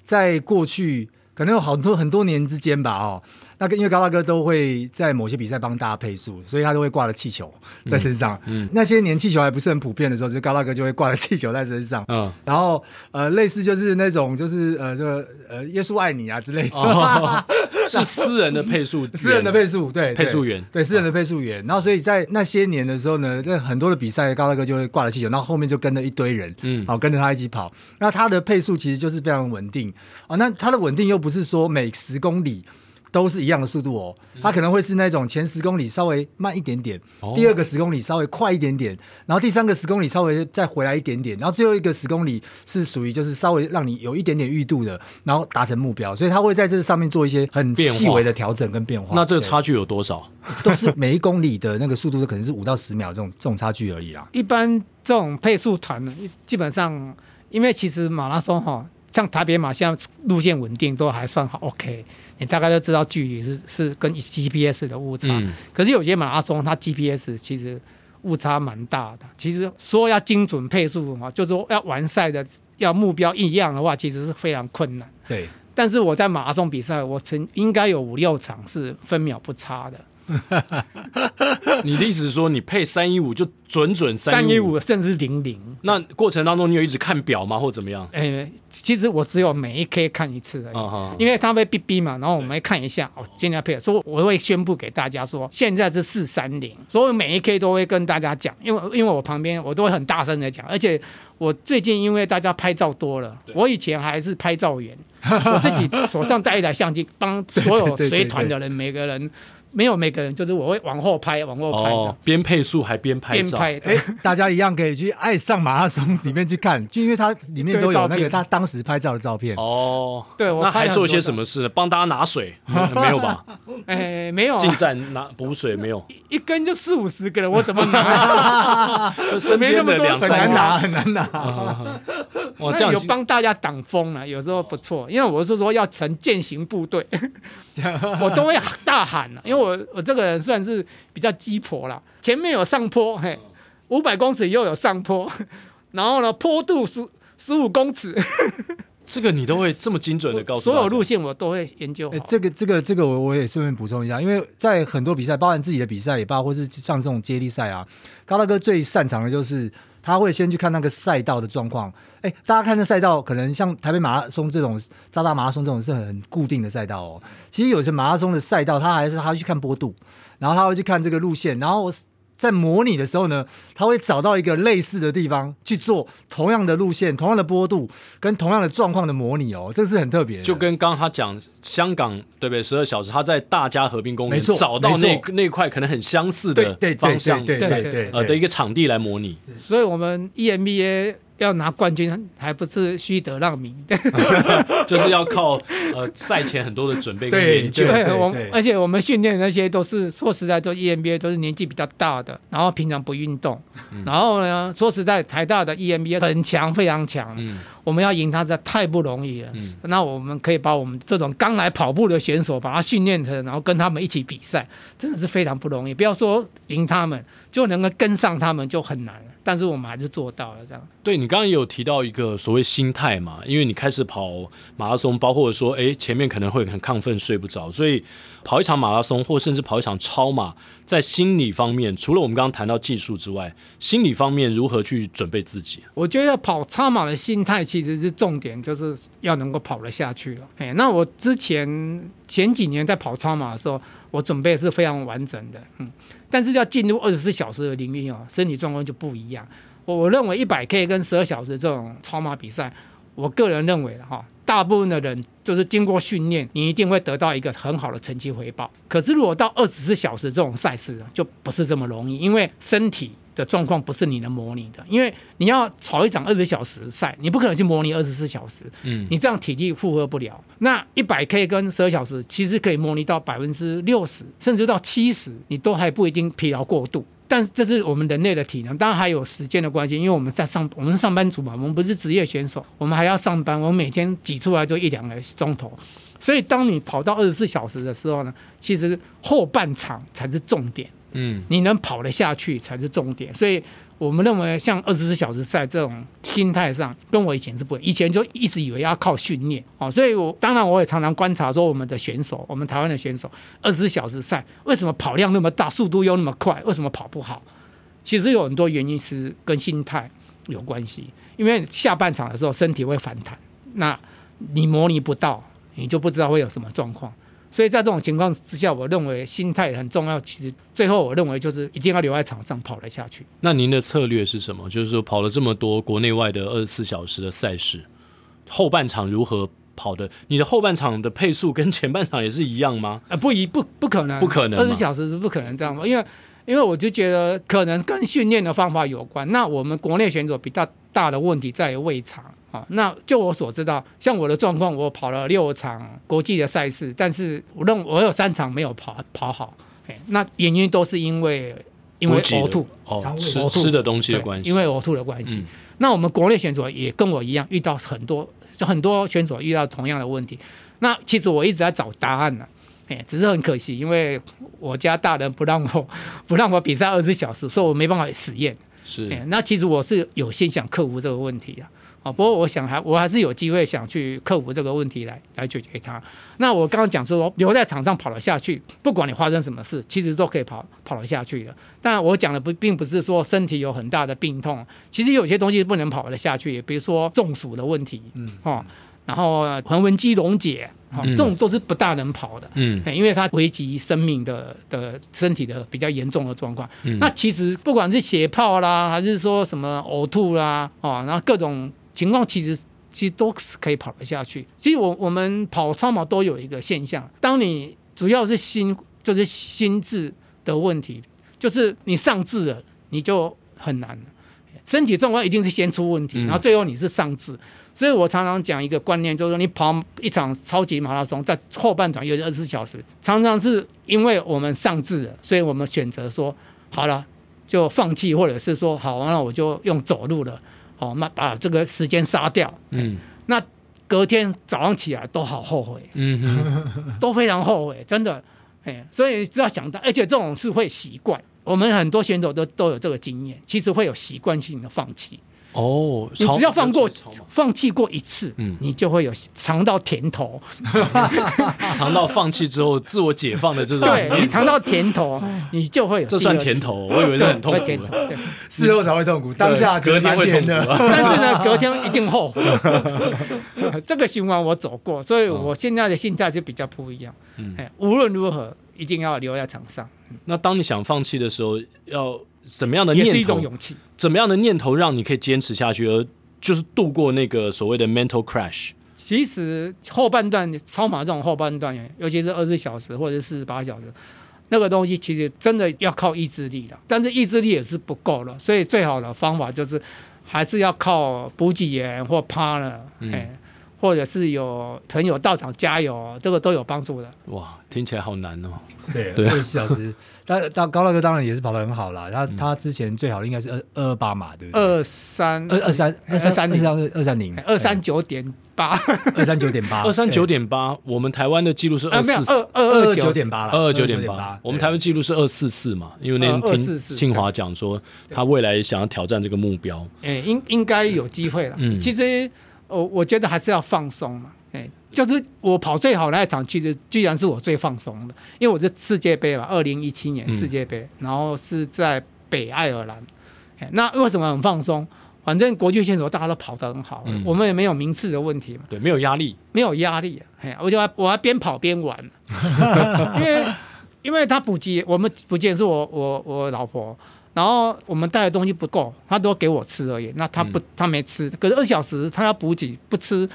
在过去可能有好多很多年之间吧，哦。那因为高大哥都会在某些比赛帮大家配速，所以他都会挂了气球在身上。嗯，嗯那些年气球还不是很普遍的时候，就高大哥就会挂了气球在身上。嗯，然后呃，类似就是那种就是呃这个呃耶稣爱你啊之类的，哦、是私人的配速，私人的配速，对，配速员，对，私人的配速员。然后所以在那些年的时候呢，在很多的比赛，高大哥就会挂了气球，然后后面就跟着一堆人，嗯，好跟着他一起跑。那他的配速其实就是非常稳定哦。那他的稳定又不是说每十公里。都是一样的速度哦，它可能会是那种前十公里稍微慢一点点，哦、第二个十公里稍微快一点点，然后第三个十公里稍微再回来一点点，然后最后一个十公里是属于就是稍微让你有一点点预度的，然后达成目标，所以它会在这上面做一些很细微的调整跟变化。那这个差距有多少？都是每一公里的那个速度，可能是五到十秒这种这种差距而已啦。一般这种配速团呢，基本上因为其实马拉松哈，像台北马，现在路线稳定都还算好，OK。你大概都知道距离是是跟 GPS 的误差，嗯、可是有些马拉松它 GPS 其实误差蛮大的。其实说要精准配速哈，就是说要完赛的要目标一样的话，其实是非常困难。对，但是我在马拉松比赛，我曾应该有五六场是分秒不差的。你的意思是说，你配三一五就准准三一五，甚至零零？那过程当中你有一直看表吗，或怎么样？哎、欸，其实我只有每一 K 看一次而已，因为他会哔哔嘛，然后我们会看一下对哦，今天配，所以我会宣布给大家说，现在是四三零，所以每一 K 都会跟大家讲，因为因为我旁边我都会很大声的讲，而且我最近因为大家拍照多了，我以前还是拍照员，我自己手上带一台相机，帮所有 随团的人每个人。没有每个人，就是我会往后拍，往后拍，哦，边配速还边拍照。边拍，哎，大家一样可以去爱上马拉松里面去看，就因为它里面都有那个他当时拍照的照片。哦，对，我那还做些什么事呢？帮大家拿水？没有吧？哎，没有。进站拿补水没有？一根就四五十个人，我怎么拿？身边那么多，很难拿，很难拿。我这样有帮大家挡风啊，有时候不错，因为我是说要成践行部队。我都会大喊，因为我我这个人算是比较鸡婆啦，前面有上坡，嘿，五百公尺又有上坡，然后呢，坡度十十五公尺，这个你都会这么精准的告诉，所有路线我都会研究好。这个这个这个我我也顺便补充一下，因为在很多比赛，包含自己的比赛也罢，或是像这种接力赛啊，高大哥最擅长的就是。他会先去看那个赛道的状况，哎，大家看那赛道，可能像台北马拉松这种、扎达马拉松这种是很固定的赛道哦。其实有些马拉松的赛道，他还是他去看坡度，然后他会去看这个路线，然后。在模拟的时候呢，他会找到一个类似的地方去做同样的路线、同样的坡度跟同样的状况的模拟哦，这是很特别的。就跟刚刚他讲香港对不对？十二小时他在大家河滨公园找到那那块可能很相似的方向，对对对呃的一个场地来模拟。所以我们 EMBA。要拿冠军还不是虚得让名，就是要靠呃赛前很多的准备跟研究。对，我而且我们训练那些都是说实在做 EMBA 都是年纪比较大的，然后平常不运动，嗯、然后呢说实在台大的 EMBA 很强，非常强。嗯我们要赢他，这太不容易了。嗯、那我们可以把我们这种刚来跑步的选手，把他训练成，然后跟他们一起比赛，真的是非常不容易。不要说赢他们，就能够跟上他们就很难。但是我们还是做到了这样。对，你刚刚也有提到一个所谓心态嘛，因为你开始跑马拉松，包括说，哎，前面可能会很亢奋，睡不着，所以跑一场马拉松，或甚至跑一场超马，在心理方面，除了我们刚刚谈到技术之外，心理方面如何去准备自己？我觉得跑超马的心态其实是重点，就是要能够跑得下去了。哎，那我之前前几年在跑超马的时候，我准备是非常完整的，嗯，但是要进入二十四小时的领域哦，身体状况就不一样。我我认为一百 K 跟十二小时这种超马比赛，我个人认为的哈，大部分的人就是经过训练，你一定会得到一个很好的成绩回报。可是如果到二十四小时这种赛事，就不是这么容易，因为身体的状况不是你能模拟的，因为你要跑一场二十小时赛，你不可能去模拟二十四小时，嗯，你这样体力负荷不了。那一百 K 跟十二小时其实可以模拟到百分之六十，甚至到七十，你都还不一定疲劳过度。但这是我们人类的体能，当然还有时间的关系，因为我们在上，我们上班族嘛，我们不是职业选手，我们还要上班，我们每天挤出来就一两个钟头。所以，当你跑到二十四小时的时候呢，其实后半场才是重点。嗯，你能跑得下去才是重点。所以我们认为，像二十四小时赛这种心态上，跟我以前是不一样。以前就一直以为要靠训练哦。所以我当然我也常常观察说，我们的选手，我们台湾的选手，二十四小时赛为什么跑量那么大，速度又那么快，为什么跑不好？其实有很多原因是跟心态有关系。因为下半场的时候身体会反弹，那你模拟不到。你就不知道会有什么状况，所以在这种情况之下，我认为心态很重要。其实最后我认为就是一定要留在场上跑了下去。那您的策略是什么？就是说跑了这么多国内外的二十四小时的赛事，后半场如何跑的？你的后半场的配速跟前半场也是一样吗？啊，不一不不可能，不可能，二十小时是不可能这样吗？因为因为我就觉得可能跟训练的方法有关。那我们国内选手比较大的问题在于胃肠。啊，那就我所知道，像我的状况，我跑了六场国际的赛事，但是我认我有三场没有跑跑好，哎，那原因都是因为因为呕吐哦，吃吃的东西的关系，因为呕吐的关系。嗯、那我们国内选手也跟我一样，遇到很多就很多选手遇到同样的问题。那其实我一直在找答案呢，哎，只是很可惜，因为我家大人不让我不让我比赛二十四小时，所以我没办法实验。是，那其实我是有心想克服这个问题的。啊，不过我想还我还是有机会想去克服这个问题来来解决它。那我刚刚讲说留在场上跑了下去，不管你发生什么事，其实都可以跑跑了下去的。但我讲的不并不是说身体有很大的病痛，其实有些东西不能跑得下去，比如说中暑的问题，嗯，哈，然后横纹肌溶解，哈，这种都是不大能跑的，嗯，因为它危及生命的的身体的比较严重的状况。嗯，那其实不管是血泡啦，还是说什么呕吐啦，哦，然后各种。情况其实其实都是可以跑得下去。所以我我们跑超马都有一个现象，当你主要是心就是心智的问题，就是你上智了，你就很难了。身体状况一定是先出问题，然后最后你是上智。所以我常常讲一个观念，就是说你跑一场超级马拉松，在后半段有二十四小时，常常是因为我们上智了，所以我们选择说好了就放弃，或者是说好，完了我就用走路了。哦，那把这个时间杀掉，嗯，那隔天早上起来都好后悔，嗯哼，都非常后悔，真的，哎，所以只要想到，而且这种是会习惯，我们很多选手都都有这个经验，其实会有习惯性的放弃。哦，你只要放过放弃过一次，嗯，你就会有尝到甜头，尝到放弃之后自我解放的这种，对，你尝到甜头，你就会有。这算甜头，我以为是很痛苦。甜事后才会痛苦，当下隔天会痛苦，但是呢，隔天一定后悔。这个循环我走过，所以我现在的心态就比较不一样。嗯，无论如何，一定要留在场上。那当你想放弃的时候，要。什么样的念头？也是一种勇气。怎么样的念头让你可以坚持下去，而就是度过那个所谓的 mental crash？其实后半段超马这种后半段，尤其是二十四小时或者是四十八小时，那个东西其实真的要靠意志力的。但是意志力也是不够了，所以最好的方法就是还是要靠补给员或 partner，嗯，或者是有朋友到场加油，这个都有帮助的。哇，听起来好难哦。对，二十四小时。但但高大哥当然也是跑得很好啦。他他之前最好的应该是二二二八嘛，对不对？二三二二三二三二三二三零二三九点八二三九点八 二三九点八。我们台湾的记录是二四二二二九点八了，二二九点八。我们台湾记录是二四四嘛？因为那天听庆华讲说，他未来想要挑战这个目标。哎，应应该有机会了。嗯，其实我我觉得还是要放松嘛。哎。就是我跑最好那一场，其实居然是我最放松的，因为我是世界杯嘛，二零一七年世界杯，嗯、然后是在北爱尔兰。哎那为什么很放松？反正国际选手大家都跑得很好，嗯、我们也没有名次的问题嘛。对，没有压力，没有压力。哎，我就我还边跑边玩，因为因为他补给，我们补给是我我我老婆，然后我们带的东西不够，他都给我吃而已。那他不，他没吃，可是二小时他要补给不吃，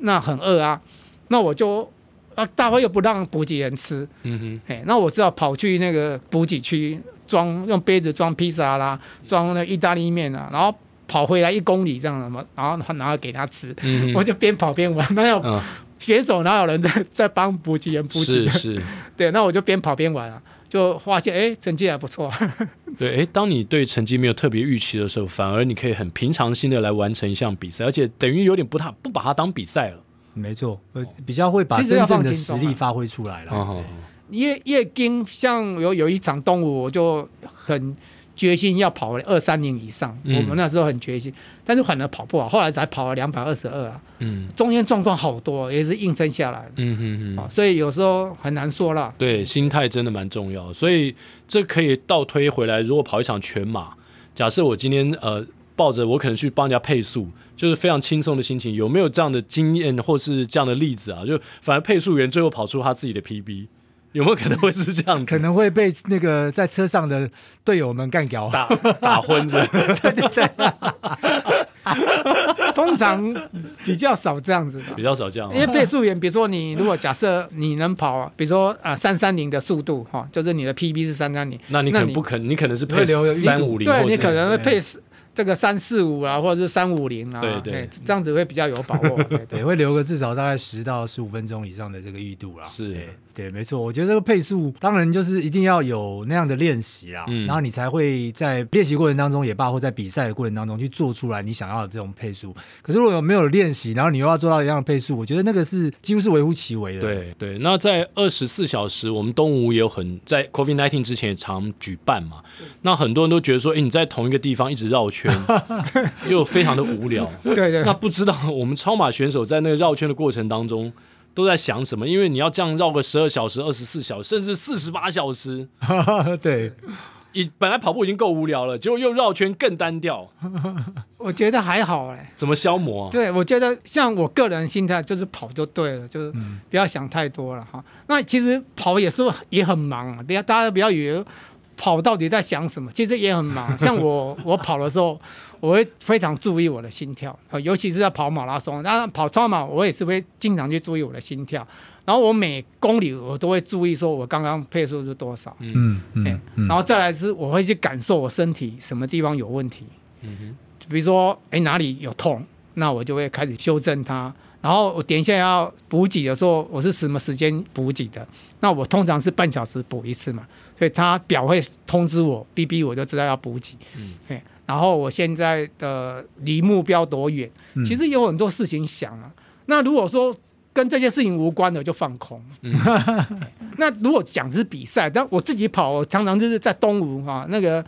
那很饿啊。那我就啊，大会又不让补给人吃，嗯哼，哎，那我只好跑去那个补给区装，用杯子装披萨啦，装那意大利面啊，然后跑回来一公里这样的嘛，然后拿后给他吃，嗯、我就边跑边玩，没有、嗯、选手哪有人在在帮补给员补给？是是，对，那我就边跑边玩啊，就发现哎，成绩还不错。对，哎，当你对成绩没有特别预期的时候，反而你可以很平常心的来完成一项比赛，而且等于有点不太不把它当比赛了。没错，比较会把真正的实力发挥出来了。叶叶金像有有一场动物，我就很决心要跑二三零以上。嗯、我们那时候很决心，但是反而跑不好，后来才跑了两百二十二啊。嗯，中间状况好多，也是硬撑下来。嗯嗯嗯。所以有时候很难说了。对，心态真的蛮重要。所以这可以倒推回来，如果跑一场全马，假设我今天呃。抱着我可能去帮人家配速，就是非常轻松的心情。有没有这样的经验或是这样的例子啊？就反而配速员最后跑出他自己的 PB，有没有可能会是这样子？可能会被那个在车上的队友们干掉，打打昏着。对对对，通常比较少这样子的，比较少这样。因为配速员，比如说你如果假设你能跑，比如说啊三三零的速度哈，就是你的 PB 是三三零，那你可能不可能，你可能是配三五零，对你可能会配。这个三四五啊，或者是三五零啊，对对，这样子会比较有把握，对，对，对，会留个至少大概十到十五分钟以上的这个裕度啦。是。对，没错，我觉得这个配速当然就是一定要有那样的练习啦，嗯，然后你才会在练习过程当中也罢，或在比赛的过程当中去做出来你想要的这种配速。可是如果有没有练习，然后你又要做到一样的配速，我觉得那个是几乎是微乎其微的。对对，那在二十四小时，我们东吴也有很在 COVID-19 之前也常举办嘛，那很多人都觉得说，哎，你在同一个地方一直绕圈，就非常的无聊。对对，那不知道我们超马选手在那个绕圈的过程当中。都在想什么？因为你要这样绕个十二小时、二十四小时，甚至四十八小时。对，你本来跑步已经够无聊了，结果又绕圈更单调。我觉得还好哎。怎么消磨啊？对，我觉得像我个人心态就是跑就对了，就是不要想太多了哈。嗯、那其实跑也是也很忙啊，不要大家不要以为跑到底在想什么，其实也很忙。像我我跑的时候。我会非常注意我的心跳，尤其是在跑马拉松，当然跑超马我也是会经常去注意我的心跳。然后我每公里我都会注意说，我刚刚配速是多少。嗯嗯，然后再来是我会去感受我身体什么地方有问题。嗯哼，比如说哎哪里有痛，那我就会开始修正它。然后我等一下要补给的时候，我是什么时间补给的？那我通常是半小时补一次嘛，所以他表会通知我，逼逼我就知道要补给。嗯，然后我现在的离目标多远？其实有很多事情想啊。那如果说跟这些事情无关的，就放空。嗯、那如果讲是比赛，但我自己跑，我常常就是在东吴哈，那个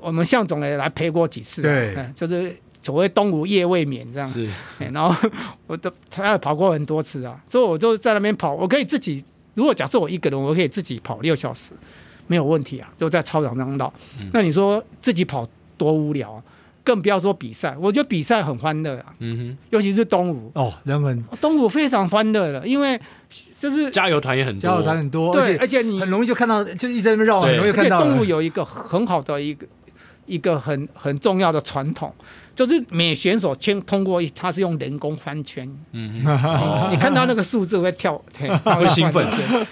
我们向总也来陪过几次，对，就是所谓东吴夜未眠这样。是，然后我都他跑过很多次啊，所以我就在那边跑，我可以自己。如果假设我一个人，我可以自己跑六小时，没有问题啊，就在操场上绕。嗯、那你说自己跑？多无聊啊！更不要说比赛，我觉得比赛很欢乐啊。嗯哼，尤其是东吴哦，人们东吴非常欢乐的，因为就是加油团也很多，加油团很多，对，而且你很容易就看到，就一直在那边绕，很容易看到。东吴有一个很好的一个一个很很重要的传统。就是每选手先通过，他是用人工翻圈，嗯，你看到那个数字会跳，会兴奋。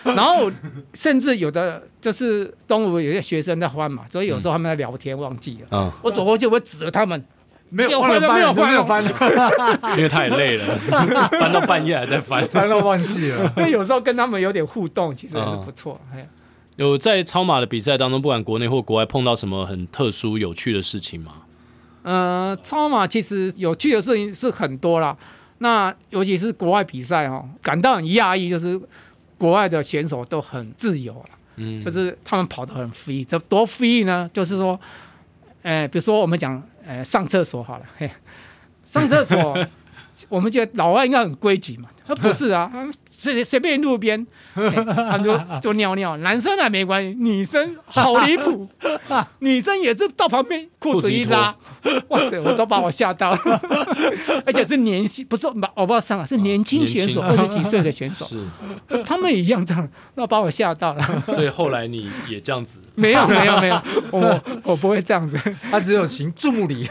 然后甚至有的就是东吴有些学生在翻嘛，所以有时候他们在聊天忘记了，嗯，我走过去我会指着他们，没有翻，没有翻，没有翻，因为太累了，翻到半夜还在翻，翻到忘记了。所以有时候跟他们有点互动，其实还是不错。有在超马的比赛当中，不管国内或国外，碰到什么很特殊有趣的事情吗？呃，超马其实有趣的事情是很多啦。那尤其是国外比赛哦，感到很讶异，就是国外的选手都很自由了，嗯，就是他们跑得很 free，这多 free 呢？就是说，呃，比如说我们讲，呃，上厕所好了，嘿，上厕所，我们觉得老外应该很规矩嘛，他不是啊。随随便路边，他们就就尿尿。男生还没关系，女生好离谱，女生也是到旁边裤子一拉，哇塞，我都把我吓到了。而且是年轻，不是我不知道上啊，是年轻选手，二十几岁的选手，是他们也一样这样，那把我吓到了。所以后来你也这样子？没有没有没有，我我不会这样子，他只有行注目礼，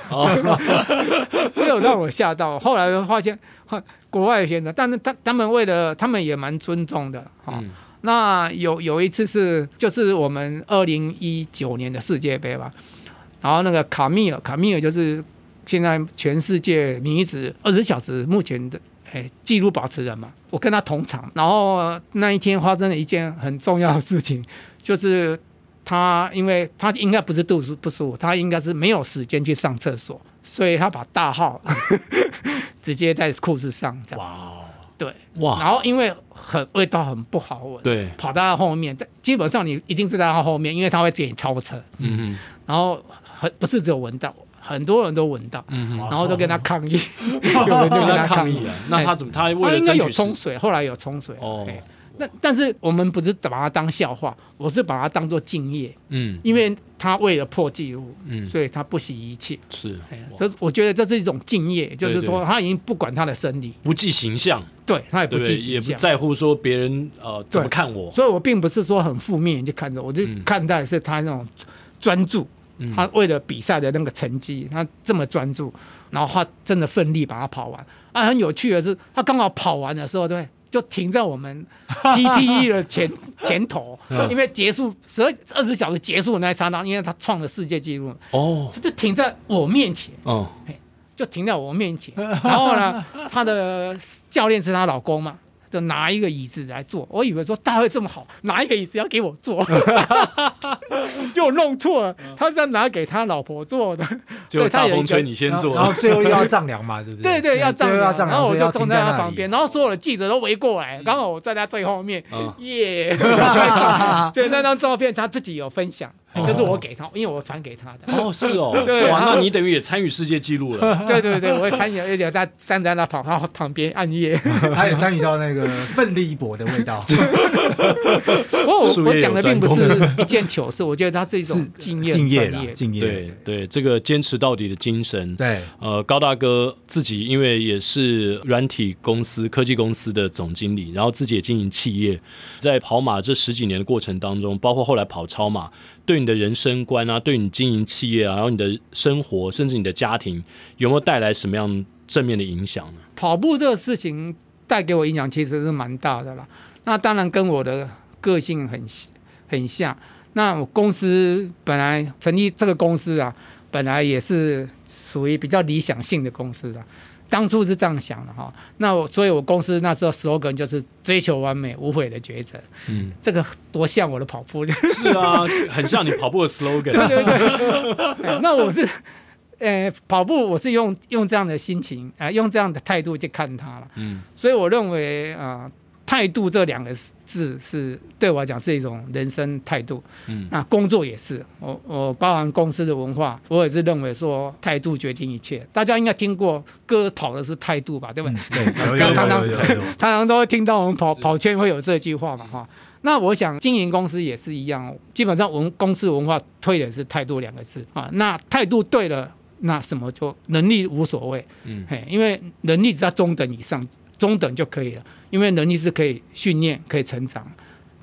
没有让我吓到。后来发现。国外的选手，但是他他们为了他们们也蛮尊重的哈。嗯、那有有一次是就是我们二零一九年的世界杯吧，然后那个卡米尔，卡米尔就是现在全世界女子二十小时目前的哎纪录保持人嘛，我跟他同场，然后那一天发生了一件很重要的事情，就是他因为他应该不是肚子不舒服，他应该是没有时间去上厕所，所以他把大号直接在裤子上这样。哇。对，哇，然后因为很味道很不好闻，对，跑到他后面，但基本上你一定是在他后面，因为他会给你超车，嗯嗯，然后很不是只有闻到，很多人都闻到，嗯哼，然后都跟他抗议，有人就跟他抗议了，那他怎么他他应该有冲水，后来有冲水，哦。那但是我们不是把它当笑话，我是把它当做敬业，嗯，因为他为了破纪录，嗯，所以他不惜一切，是，所以我觉得这是一种敬业，就是说他已经不管他的生理，不计形象，对他也不计形象，也不在乎说别人呃怎么看我，所以我并不是说很负面就看着，我就看待是他那种专注，他为了比赛的那个成绩，他这么专注，然后他真的奋力把它跑完，啊，很有趣的是，他刚好跑完的时候，对。就停在我们 PTE 的前前头，因为结束十二二十小时结束的那一刹那，因为他创了世界纪录。哦，就停在我面前。哦，就停在我面前，然后呢，他的教练是他老公嘛。就拿一个椅子来坐，我以为说大会这么好，拿一个椅子要给我坐，就弄错了，他是要拿给他老婆坐的。就大风吹你先坐，然后最后又要丈量嘛，对不对？对对，要丈量，然后我就坐在他旁边，然后所有的记者都围过来，刚好我在他最后面，耶！所以那张照片他自己有分享。就是我给他，因为我传给他的。哦，是哦，对，哇，那你等于也参与世界纪录了。对对对，我也参与，而且在站在那跑他旁边按夜，他也参与到那个奋力一搏的味道。我我讲的并不是一件糗事，我觉得他是一种敬业、敬业、敬业。对对，这个坚持到底的精神。对，呃，高大哥自己因为也是软体公司、科技公司的总经理，然后自己也经营企业，在跑马这十几年的过程当中，包括后来跑超马。对你的人生观啊，对你经营企业啊，然后你的生活，甚至你的家庭，有没有带来什么样正面的影响呢？跑步这个事情带给我影响其实是蛮大的啦。那当然跟我的个性很很像。那我公司本来成立这个公司啊，本来也是属于比较理想性的公司的。当初是这样想的哈，那我所以，我公司那时候 slogan 就是追求完美无悔的抉择。嗯，这个多像我的跑步。是啊，很像你跑步的 slogan。对对对。那我是，呃，跑步我是用用这样的心情啊、呃，用这样的态度去看它了。嗯，所以我认为啊。呃态度这两个字是对我来讲是一种人生态度，嗯，那工作也是，我我包含公司的文化，我也是认为说态度决定一切。大家应该听过歌跑的是态度吧，对不对？嗯、对，常常常常都会听到我们跑跑圈会有这句话嘛，哈。那我想经营公司也是一样，基本上文公司文化推的是态度两个字啊。那态度对了，那什么就能力无所谓，嗯，嘿，因为能力只要中等以上。中等就可以了，因为能力是可以训练、可以成长，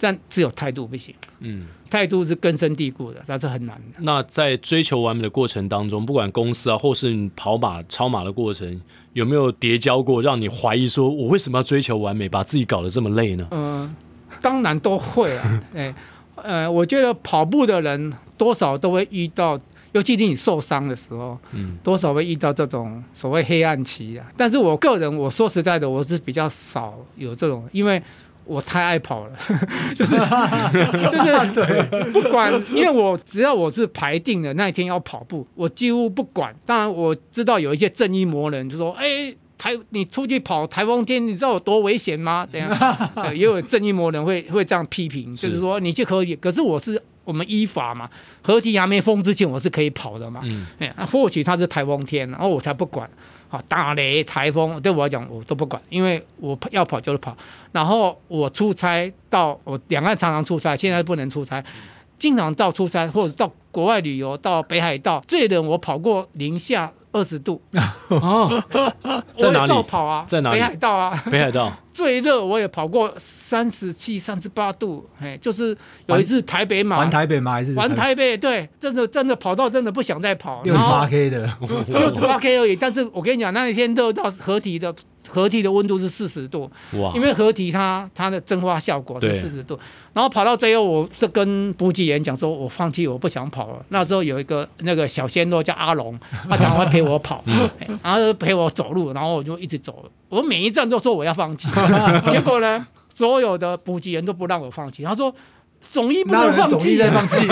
但只有态度不行。嗯，态度是根深蒂固的，那是很难的。那在追求完美的过程当中，不管公司啊，或是你跑马、超马的过程，有没有叠交过，让你怀疑说，我为什么要追求完美，把自己搞得这么累呢？嗯、呃，当然都会啊。哎，呃，我觉得跑步的人多少都会遇到。尤其是你受伤的时候，嗯，多少会遇到这种所谓黑暗期啊。但是我个人，我说实在的，我是比较少有这种，因为我太爱跑了，就是 就是对，不管，因为我只要我是排定的那一天要跑步，我几乎不管。当然我知道有一些正义魔人就说，哎，台你出去跑台风天，你知道有多危险吗？这样，也有正义魔人会会这样批评，就是说你就可以，可是我是。我们依法嘛，河堤还没封之前，我是可以跑的嘛。嗯，哎，或许它是台风天，然后我才不管。好，打雷、台风对我来讲我都不管，因为我要跑就是跑。然后我出差到我两岸常常出差，现在不能出差，经常到出差或者到国外旅游，到北海道最冷我跑过零下二十度。哦，在哪里？照跑啊，在哪里？北海道啊，北海道。最热我也跑过三十七、三十八度，哎，就是有一次台北马，玩台北马还是玩台北？对，真的真的跑到真的不想再跑，六十八 K 的，六十八 K 而已。但是我跟你讲，那一天热到合体的河堤的温度是四十度，哇！因为河堤它它的蒸发效果是四十度，然后跑到最后，我就跟补给员讲说，我放弃，我不想跑了。那时候有一个那个小鲜肉叫阿龙，他常常陪我跑，然后陪我走路，然后我就一直走。我每一站都说我要放弃，结果呢，所有的补给员都不让我放弃。他说。总医不能放弃，再放弃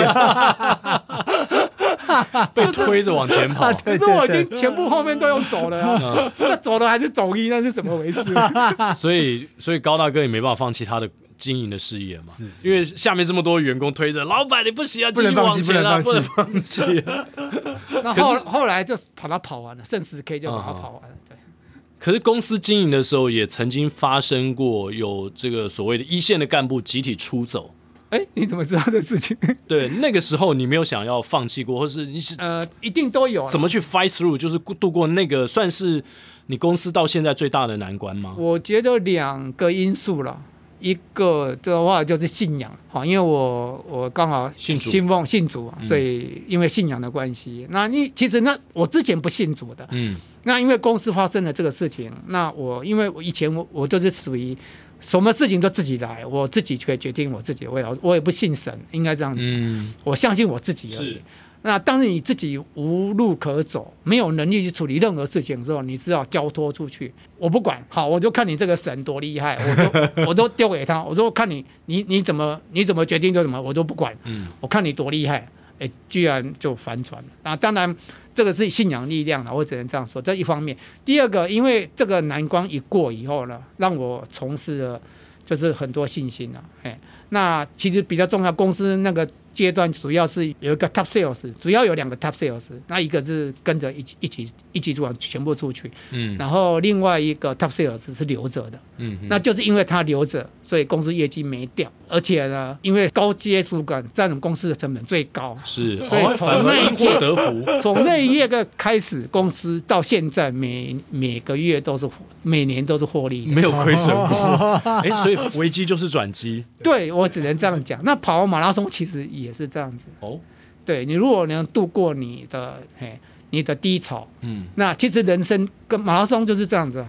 被推着往前跑。可是我已经前部后面都用走了啊，那走的还是走一，那是怎么回事？所以，所以高大哥也没办法放弃他的经营的事业嘛，因为下面这么多员工推着，老板你不行啊，继续往前啊，不能放弃。那后后来就把他跑完了，剩十 K 就把他跑完了。对。可是公司经营的时候，也曾经发生过有这个所谓的一线的干部集体出走。哎，你怎么知道这事情？对，那个时候你没有想要放弃过，或是你是呃，一定都有。怎么去 fight through，就是度过那个算是你公司到现在最大的难关吗？我觉得两个因素了，一个的话就是信仰，好，因为我我刚好信信奉信主，所以因为信仰的关系，那你其实那我之前不信主的，嗯，那因为公司发生了这个事情，那我因为我以前我我就是属于。什么事情都自己来，我自己可以决定我自己的未来。我也不信神，应该这样子。嗯，我相信我自己而已。是。那当你自己无路可走，没有能力去处理任何事情的时候，你只好交托出去。我不管，好，我就看你这个神多厉害，我都 我都丢给他，我说看你，你你怎么你怎么决定就怎么，我都不管。嗯，我看你多厉害，哎，居然就翻转了。那当然。这个是信仰力量了，我只能这样说。这一方面，第二个，因为这个难关一过以后呢，让我重拾了就是很多信心了。哎，那其实比较重要，公司那个。阶段主要是有一个 top sales，主要有两个 top sales，那一个是跟着一起一起一起做全部出去，嗯，然后另外一个 top sales 是留着的，嗯，那就是因为他留着，所以公司业绩没掉，而且呢，因为高阶主管占了公司的成本最高，是，所以从那一天得福，从那一夜个开始，公司到现在每每个月都是每年都是获利，没有亏损。过，哎，所以危机就是转机，对我只能这样讲。那跑马拉松其实也。也是这样子哦，对，你如果能度过你的嘿，你的低潮，嗯，那其实人生跟马拉松就是这样子，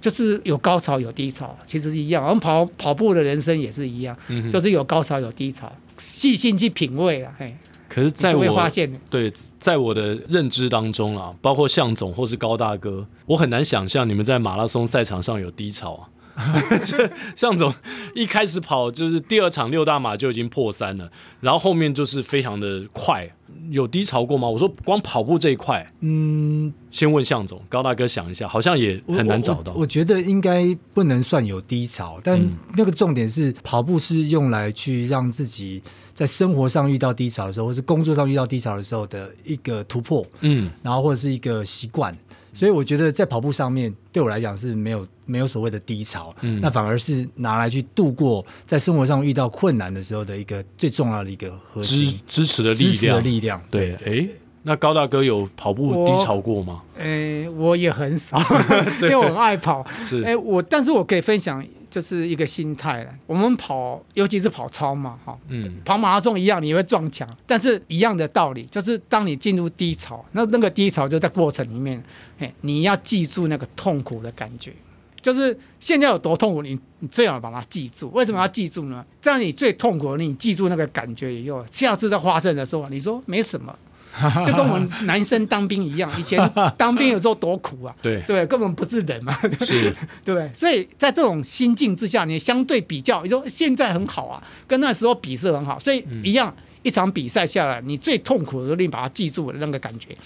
就是有高潮有低潮，其实是一样。我们跑跑步的人生也是一样，嗯，就是有高潮有低潮，细心去品味啊，嘿。可是在我发现，对，在我的认知当中啊，包括向总或是高大哥，我很难想象你们在马拉松赛场上有低潮啊。象总一开始跑就是第二场六大马就已经破三了，然后后面就是非常的快，有低潮过吗？我说光跑步这一块，嗯，先问向总，高大哥想一下，好像也很难找到。我觉得应该不能算有低潮，但那个重点是跑步是用来去让自己在生活上遇到低潮的时候，或是工作上遇到低潮的时候的一个突破，嗯，然后或者是一个习惯。所以我觉得在跑步上面，对我来讲是没有没有所谓的低潮，嗯，那反而是拿来去度过在生活上遇到困难的时候的一个最重要的一个核心支支持的力量。支持的力量，对，哎，那高大哥有跑步低潮过吗？哎，我也很少，因为我很爱跑。是，哎，我但是我可以分享。就是一个心态了。我们跑，尤其是跑超嘛，哈，嗯，跑马拉松一样，你会撞墙，但是一样的道理，就是当你进入低潮，那那个低潮就在过程里面，嘿，你要记住那个痛苦的感觉，就是现在有多痛苦，你你最好把它记住。为什么要记住呢？这样你最痛苦，你记住那个感觉以后，下次再发生的时候，你说没什么。就跟我们男生当兵一样，以前当兵有时候多苦啊，对。对，根本不是人嘛，是，对，所以在这种心境之下，你相对比较，你说现在很好啊，跟那时候比是很好，所以一样，一场比赛下来，你最痛苦的时候，你把它记住的那个感觉，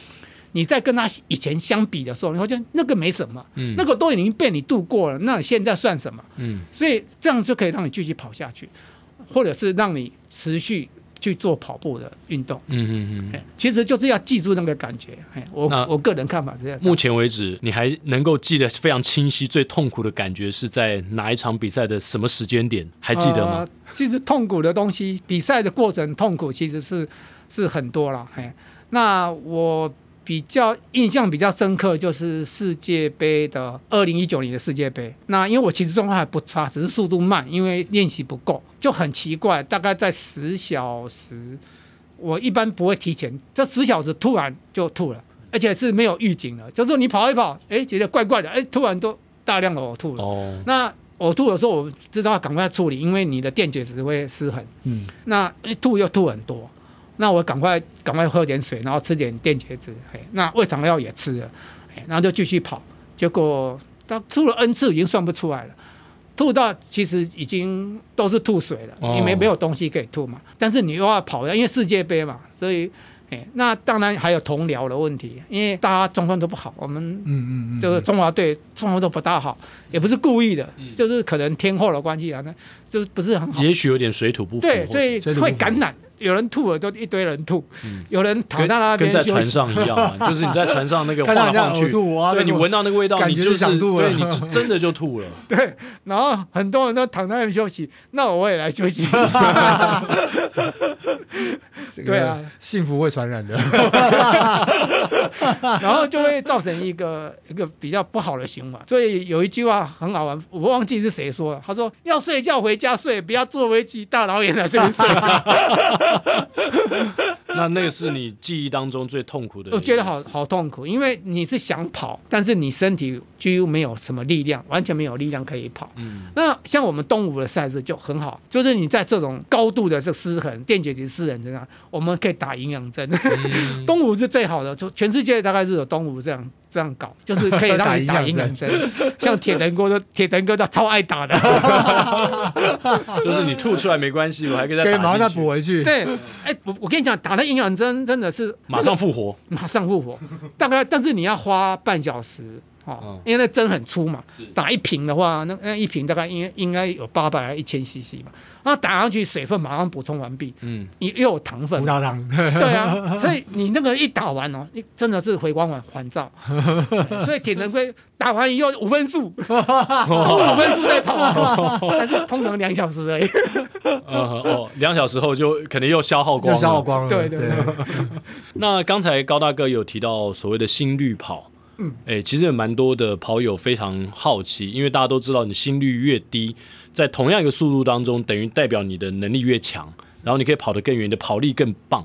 你在跟他以前相比的时候，你会觉得那个没什么，嗯，那个都已经被你度过了，那你现在算什么？嗯，所以这样就可以让你继续跑下去，或者是让你持续。去做跑步的运动，嗯嗯嗯，其实就是要记住那个感觉。我我个人看法是这样。目前为止，你还能够记得非常清晰，最痛苦的感觉是在哪一场比赛的什么时间点？还记得吗？呃，其实痛苦的东西，比赛的过程痛苦其实是是很多了。嘿，那我。比较印象比较深刻就是世界杯的二零一九年的世界杯。那因为我其实状况还不差，只是速度慢，因为练习不够，就很奇怪。大概在十小时，我一般不会提前，这十小时突然就吐了，而且是没有预警的，就是说你跑一跑，哎，觉得怪怪的，哎，突然都大量的呕吐了。哦，那呕吐的时候，我知道要赶快处理，因为你的电解质会失衡。嗯，那一吐又吐很多，那我赶快赶快喝点水，然后吃点电解质。嘿，那胃肠药也吃了，然后就继续跑。结果他吐了 N 次，已经算不出来了。吐到其实已经都是吐水了，因为没有东西可以吐嘛。但是你又要跑，因为世界杯嘛，所以，哎，那当然还有同僚的问题，因为大家状况都不好，我们嗯嗯嗯，就是中华队状况都不大好，也不是故意的，就是可能天后的关系啊，那就是不是很好。也许有点水土不服，对，所以会感染。有人吐了，都一堆人吐。嗯、有人躺在那边，跟在船上一样、啊，就是你在船上那个晃来晃去，对，你闻到那个味道，感觉就是想吐了，对，你真的就吐了。对，然后很多人都躺在那边休息，那我也来休息一下。对啊，幸福会传染的。然后就会造成一个一个比较不好的循环。所以有一句话很好玩，我忘记是谁说的，他说：“要睡觉回家睡，不要坐飞机大老远来这边睡。” 那那个是你记忆当中最痛苦的？我觉得好好痛苦，因为你是想跑，但是你身体几乎没有什么力量，完全没有力量可以跑。嗯，那像我们东吴的赛事就很好，就是你在这种高度的这失衡、电解质失衡这样，我们可以打营养针。嗯、东吴是最好的，就全世界大概是有东吴这样。这样搞就是可以让你打营养针，像铁人哥的铁人哥都超爱打的，就是你吐出来没关系，我还可以再打马上补回去。对，哎，我我跟你讲，打那营养针真的是马上复活，马上复活。大概但是你要花半小时哦，因为那针很粗嘛，打一瓶的话，那那一瓶大概应该应该有八百一千 CC 吧。然后打上去，水分马上补充完毕。嗯，你又有糖分，葡萄糖。对啊，所以你那个一打完哦，你真的是回光返返照。所以铁人龟打完以后五分速，五分速再跑，但是通常两小时而已。哦，两小时后就可能又消耗光了，消耗光了。对对对。那刚才高大哥有提到所谓的心率跑，嗯，哎，其实有蛮多的跑友非常好奇，因为大家都知道，你心率越低。在同样一个速度当中，等于代表你的能力越强，然后你可以跑得更远，你的跑力更棒。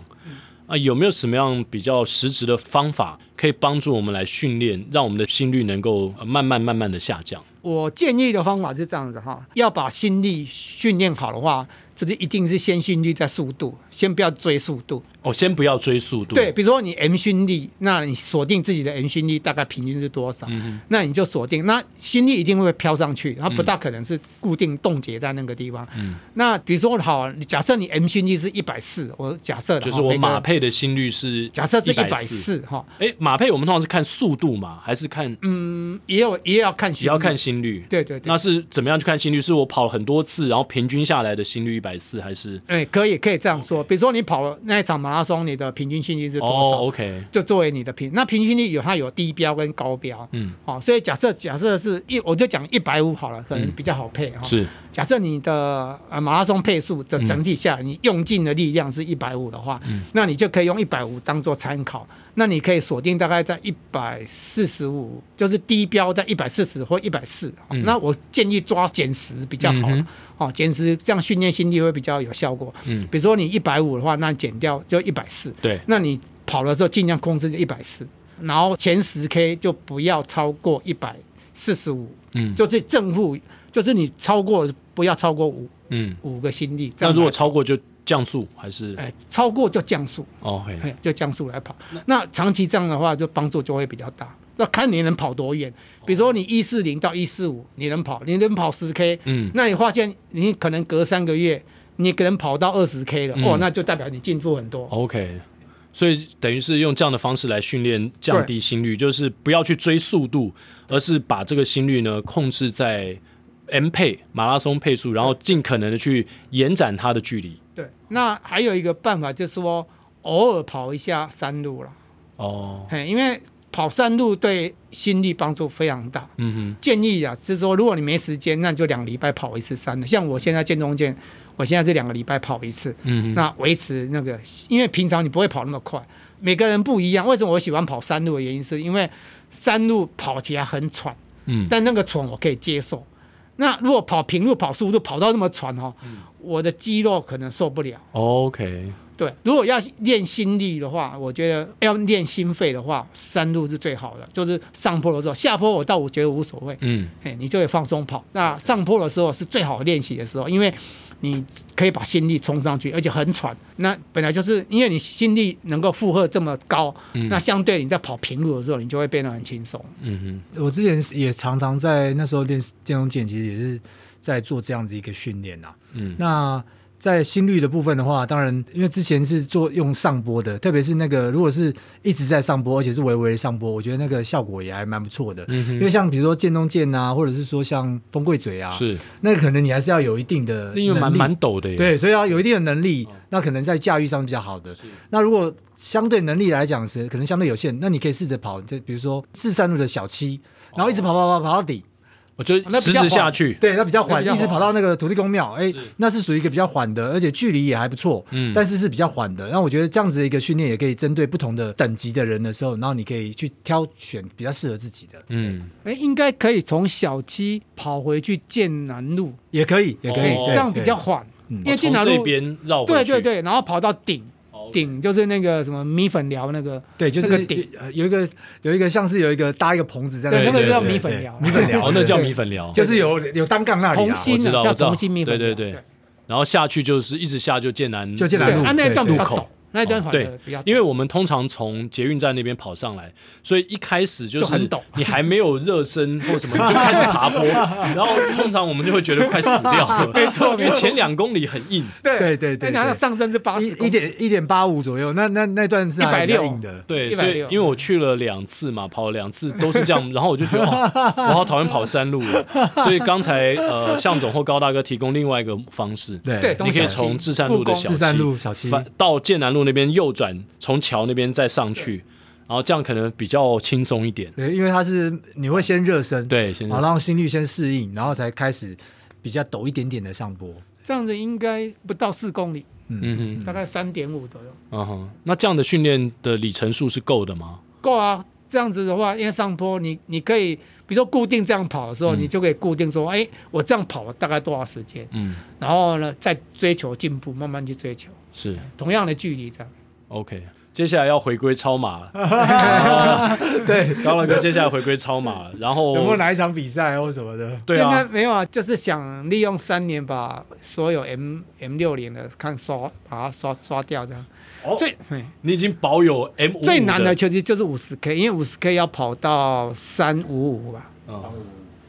啊，有没有什么样比较实质的方法可以帮助我们来训练，让我们的心率能够慢慢慢慢的下降？我建议的方法是这样子哈，要把心力训练好的话，就是一定是先心率再速度，先不要追速度。哦，先不要追速度。对，比如说你 M 心率，那你锁定自己的 M 心率大概平均是多少？那你就锁定，那心率一定会飘上去，它不大可能是固定冻结在那个地方。嗯。那比如说好，假设你 M 心率是一百四，我假设就是我马配的心率是假设是一百四哈。哎，马配我们通常是看速度嘛，还是看？嗯，也有也要看心率，也要看心率。对对对。那是怎么样去看心率？是我跑了很多次，然后平均下来的心率一百四，还是？哎，可以可以这样说。比如说你跑那一场马拉松，你的平均心率是多少？OK，就作为你的平，那平均心率有它有低标跟高标，嗯，好，所以假设假设是一，我就讲一百五好了，可能比较好配哈。是，假设你的呃马拉松配速的整体下，你用尽的力量是一百五的话，那你就可以用一百五当做参考，那你可以锁定大概在一百四十五，就是低标在一百四十或一百四。那我建议抓减十比较好，哦，减十这样训练心率会比较有效果。嗯，比如说你一百五的话，那减掉就一百四。对。那你跑的时候尽量控制一百四，然后前十 K 就不要超过一百四十五，嗯，就是正负，就是你超过不要超过五，嗯，五个心率。那如果超过就降速还是？哎，超过就降速。哦，嘿，就降速来跑。那，那长期这样的话，就帮助就会比较大。那看你能跑多远，比如说你一四零到一四五，你能跑，你能跑十 K，嗯，那你发现你可能隔三个月，你可能跑到二十 K 了，嗯、哦，那就代表你进步很多。OK。所以等于是用这样的方式来训练降低心率，就是不要去追速度，而是把这个心率呢控制在 M 配马拉松配速，然后尽可能的去延展它的距离。对，那还有一个办法就是说偶尔跑一下山路了。哦，嘿因为跑山路对心率帮助非常大。嗯哼，建议啊，是说如果你没时间，那你就两个礼拜跑一次山路。像我现在建中健。我现在是两个礼拜跑一次，嗯哼，那维持那个，因为平常你不会跑那么快，每个人不一样。为什么我喜欢跑山路的原因，是因为山路跑起来很喘，嗯，但那个喘我可以接受。那如果跑平路、跑速度跑到那么喘哦，嗯、我的肌肉可能受不了。OK，对，如果要练心力的话，我觉得要练心肺的话，山路是最好的。就是上坡的时候，下坡我倒我觉得无所谓。嗯，哎，你就会放松跑。那上坡的时候是最好练习的时候，因为你可以把心力冲上去，而且很喘。那本来就是因为你心力能够负荷这么高，嗯、那相对你在跑平路的时候，你就会变得很轻松。嗯哼，我之前也常常在那时候练电动健，其实也是在做这样子一个训练呐。嗯，那。在心率的部分的话，当然，因为之前是做用上波的，特别是那个如果是一直在上波，而且是微微上波，我觉得那个效果也还蛮不错的。因为像比如说剑东剑啊，或者是说像风柜嘴啊，是那个可能你还是要有一定的，因为蛮蛮陡的，对，所以要有一定的能力，哦、那可能在驾驭上比较好的。那如果相对能力来讲是可能相对有限，那你可以试着跑，就比如说至善路的小七，然后一直跑跑跑跑到底。我就直直下去，对，那比较缓，一直跑到那个土地公庙，哎，那是属于一个比较缓的，而且距离也还不错，嗯，但是是比较缓的。然后我觉得这样子的一个训练也可以针对不同的等级的人的时候，然后你可以去挑选比较适合自己的，嗯，哎，应该可以从小七跑回去剑南路，也可以，也可以，这样比较缓，因为剑南路这边绕，对对对，然后跑到顶。顶就是那个什么米粉寮那个，对，就是个顶，有一个有一个像是有一个搭一个棚子在那，那个叫米粉寮，米粉寮，哦，那叫米粉寮，就是有有单杠那里，同心的叫同心米粉，对对对，然后下去就是一直下就剑南，就剑南路，那段路口。那一段对，因为我们通常从捷运站那边跑上来，所以一开始就是你还没有热身或什么，你就开始爬坡，然后通常我们就会觉得快死掉了。没错，因为前两公里很硬。对对对，对，那上升是八十，一点一点八五左右。那那那段是一百六的。对，所以因为我去了两次嘛，跑了两次都是这样，然后我就觉得 哦，我好讨厌跑山路了。所以刚才呃，向总或高大哥提供另外一个方式，对，你可以从至善路的小七到剑南路。那边右转，从桥那边再上去，然后这样可能比较轻松一点。对，因为它是你会先热身，对，先好让心率先适应，然后才开始比较陡一点点的上坡。这样子应该不到四公里，嗯嗯，大概三点五左右。嗯哼，那这样的训练的里程数是够的吗？够啊，这样子的话，因为上坡你你可以，比如说固定这样跑的时候，嗯、你就可以固定说，哎，我这样跑大概多少时间？嗯，然后呢，再追求进步，慢慢去追求，是同样的距离这样。OK，接下来要回归超马了。对，高老哥，接下来回归超马，然后有没有哪一场比赛或什么的？对啊，应该没有啊，就是想利用三年把所有 M M 六零的看刷，把它刷刷掉这样。哦，最你已经保有 M 最难的球技就是五十 K，因为五十 K 要跑到三五五吧。哦，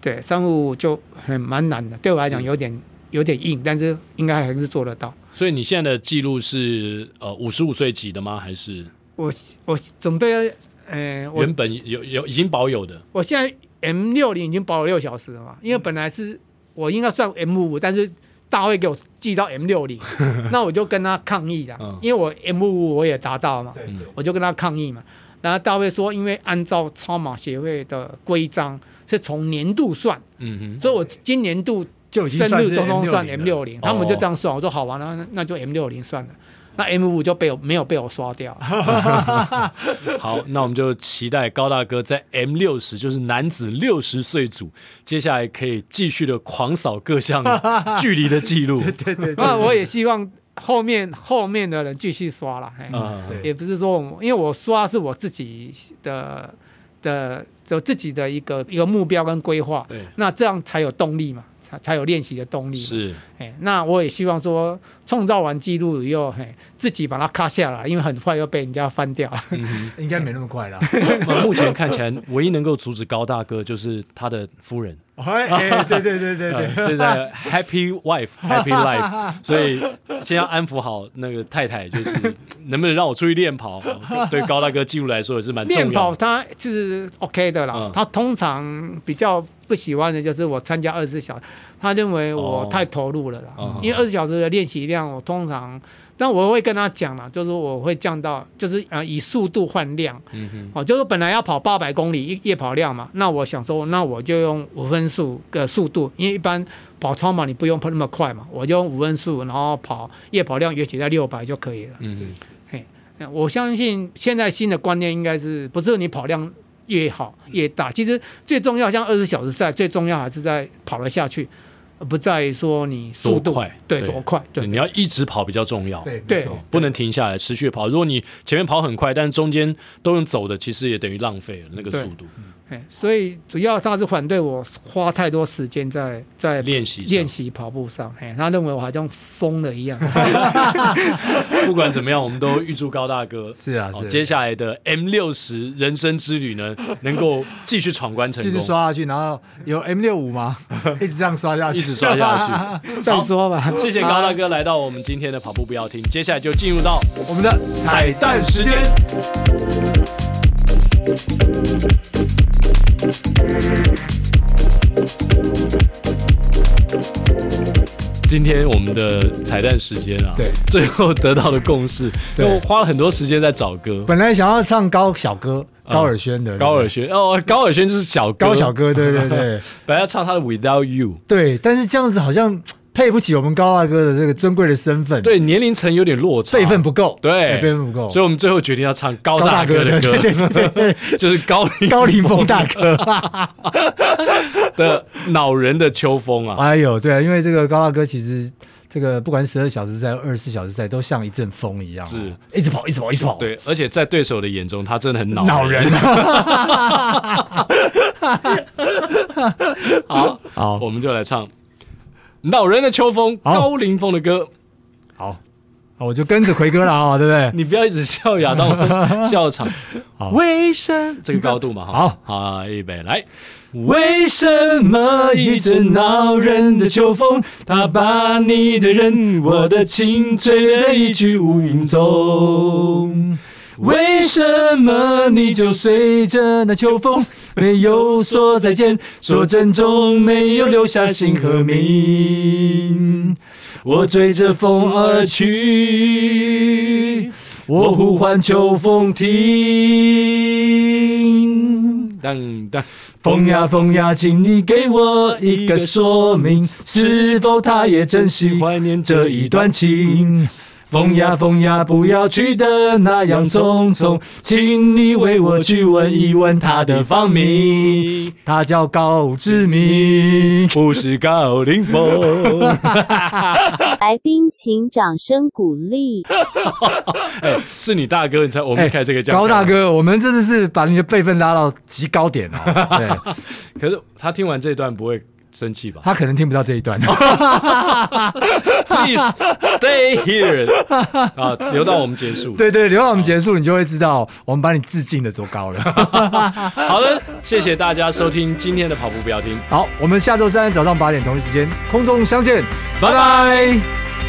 对，三五五就很蛮难的，对我来讲有点有点硬，但是应该还是做得到。所以你现在的记录是呃五十五岁级的吗？还是我我准备呃原本有有已经保有的？我现在 M 六零已经保有六小时了嘛？因为本来是我应该算 M 五，但是大会给我寄到 M 六零，那我就跟他抗议了，嗯、因为我 M 五我也达到嘛，对对对，我就跟他抗议嘛。然后大卫说，因为按照超马协会的规章是从年度算，嗯哼，所以我今年度。就深入东东算 M 六零，他们就这样算，我说好吧，那那就 M 六零算了，那 M 五就被我没有被我刷掉。好，那我们就期待高大哥在 M 六十，就是男子六十岁组，接下来可以继续的狂扫各项 距离的记录。对对对，那我也希望后面后面的人继续刷了，嗯，也不是说因为我刷是我自己的的就自己的一个一个目标跟规划，对，那这样才有动力嘛。才有练习的动力。是，哎，那我也希望说，创造完记录以后，嘿，自己把它卡下来，因为很快又被人家翻掉。嗯，应该没那么快了。目前看起来，唯一能够阻止高大哥就是他的夫人。哎，对对对对对，现在 Happy Wife Happy Life，所以先要安抚好那个太太，就是能不能让我出去练跑？对高大哥记录来说也是蛮重要。练跑他是 OK 的啦，他通常比较。不喜欢的就是我参加二十四小时，他认为我太投入了啦。哦、因为二十四小时的练习量，我通常，但我会跟他讲啦，就是我会降到，就是呃以速度换量。嗯哼，哦，就是本来要跑八百公里夜跑量嘛，那我想说，那我就用五分速的速度，因为一般跑超马你不用跑那么快嘛，我就用五分速，然后跑夜跑量也许在六百就可以了。嗯哼，嘿，我相信现在新的观念应该是不是你跑量。越好越大，其实最重要，像二十小时赛最重要还是在跑了下去，不在于说你速度快，对多快，对，你要一直跑比较重要，对对，不能停下来持续跑。如果你前面跑很快，但中间都用走的，其实也等于浪费了那个速度。所以主要他是反对我花太多时间在在练习练习跑步上，嘿，他认为我好像疯了一样。不管怎么样，我们都预祝高大哥是啊，是接下来的 M 六十人生之旅呢，能够继续闯关成功，继续刷下去，然后有 M 六五吗？一直这样刷下去，一直刷下去，再说吧。谢谢高大哥来到我们今天的跑步不要停，接下来就进入到我们的彩蛋时间。今天我们的彩蛋时间啊，对，最后得到的共识，因为我花了很多时间在找歌。本来想要唱高小哥高尔轩的，高尔轩哦，高尔轩就是小高小哥，对对对，本来要唱他的 Without You，对，但是这样子好像。配不起我们高大哥的这个尊贵的身份，对，年龄层有点落差，辈分不够，对，辈分不够，所以我们最后决定要唱高大哥。的歌，对对对，就是高高凌风大哥。的恼人的秋风啊！哎呦，对啊，因为这个高大哥其实这个不管十二小时赛、二十四小时赛，都像一阵风一样，是。一直跑，一直跑，一直跑。对，而且在对手的眼中，他真的很恼恼人。好。好，我们就来唱。恼人的秋风，高凌风的歌，好，好，我就跟着奎哥了啊，对不对？你不要一直笑亚当 笑场。好，为什这个高度嘛？好好，预备来。为什么一阵恼人的秋风，它把你的人，我的情吹得一去无影踪？为什么你就随着那秋风，没有说再见，说珍重，没有留下姓和名？我追着风而去，我呼唤秋风停。当当，风呀风呀，请你给我一个说明，是否他也真心怀念这一段情？风呀风呀，不要去的那样匆匆，请你为我去问一问他的芳名。他叫高志明，不是高凌风。来宾请掌声鼓励。哎，是你大哥，你才我们开这个叫高大哥，我们这次是把你的辈分拉到极高点了。对，可是他听完这段不会。生气吧？他可能听不到这一段。Please stay here 啊，留到我们结束。对对，留到我们结束，你就会知道我们把你致敬的多高了。好的，谢谢大家收听今天的跑步不要停。好，我们下周三早上八点同一时间空中相见，拜拜。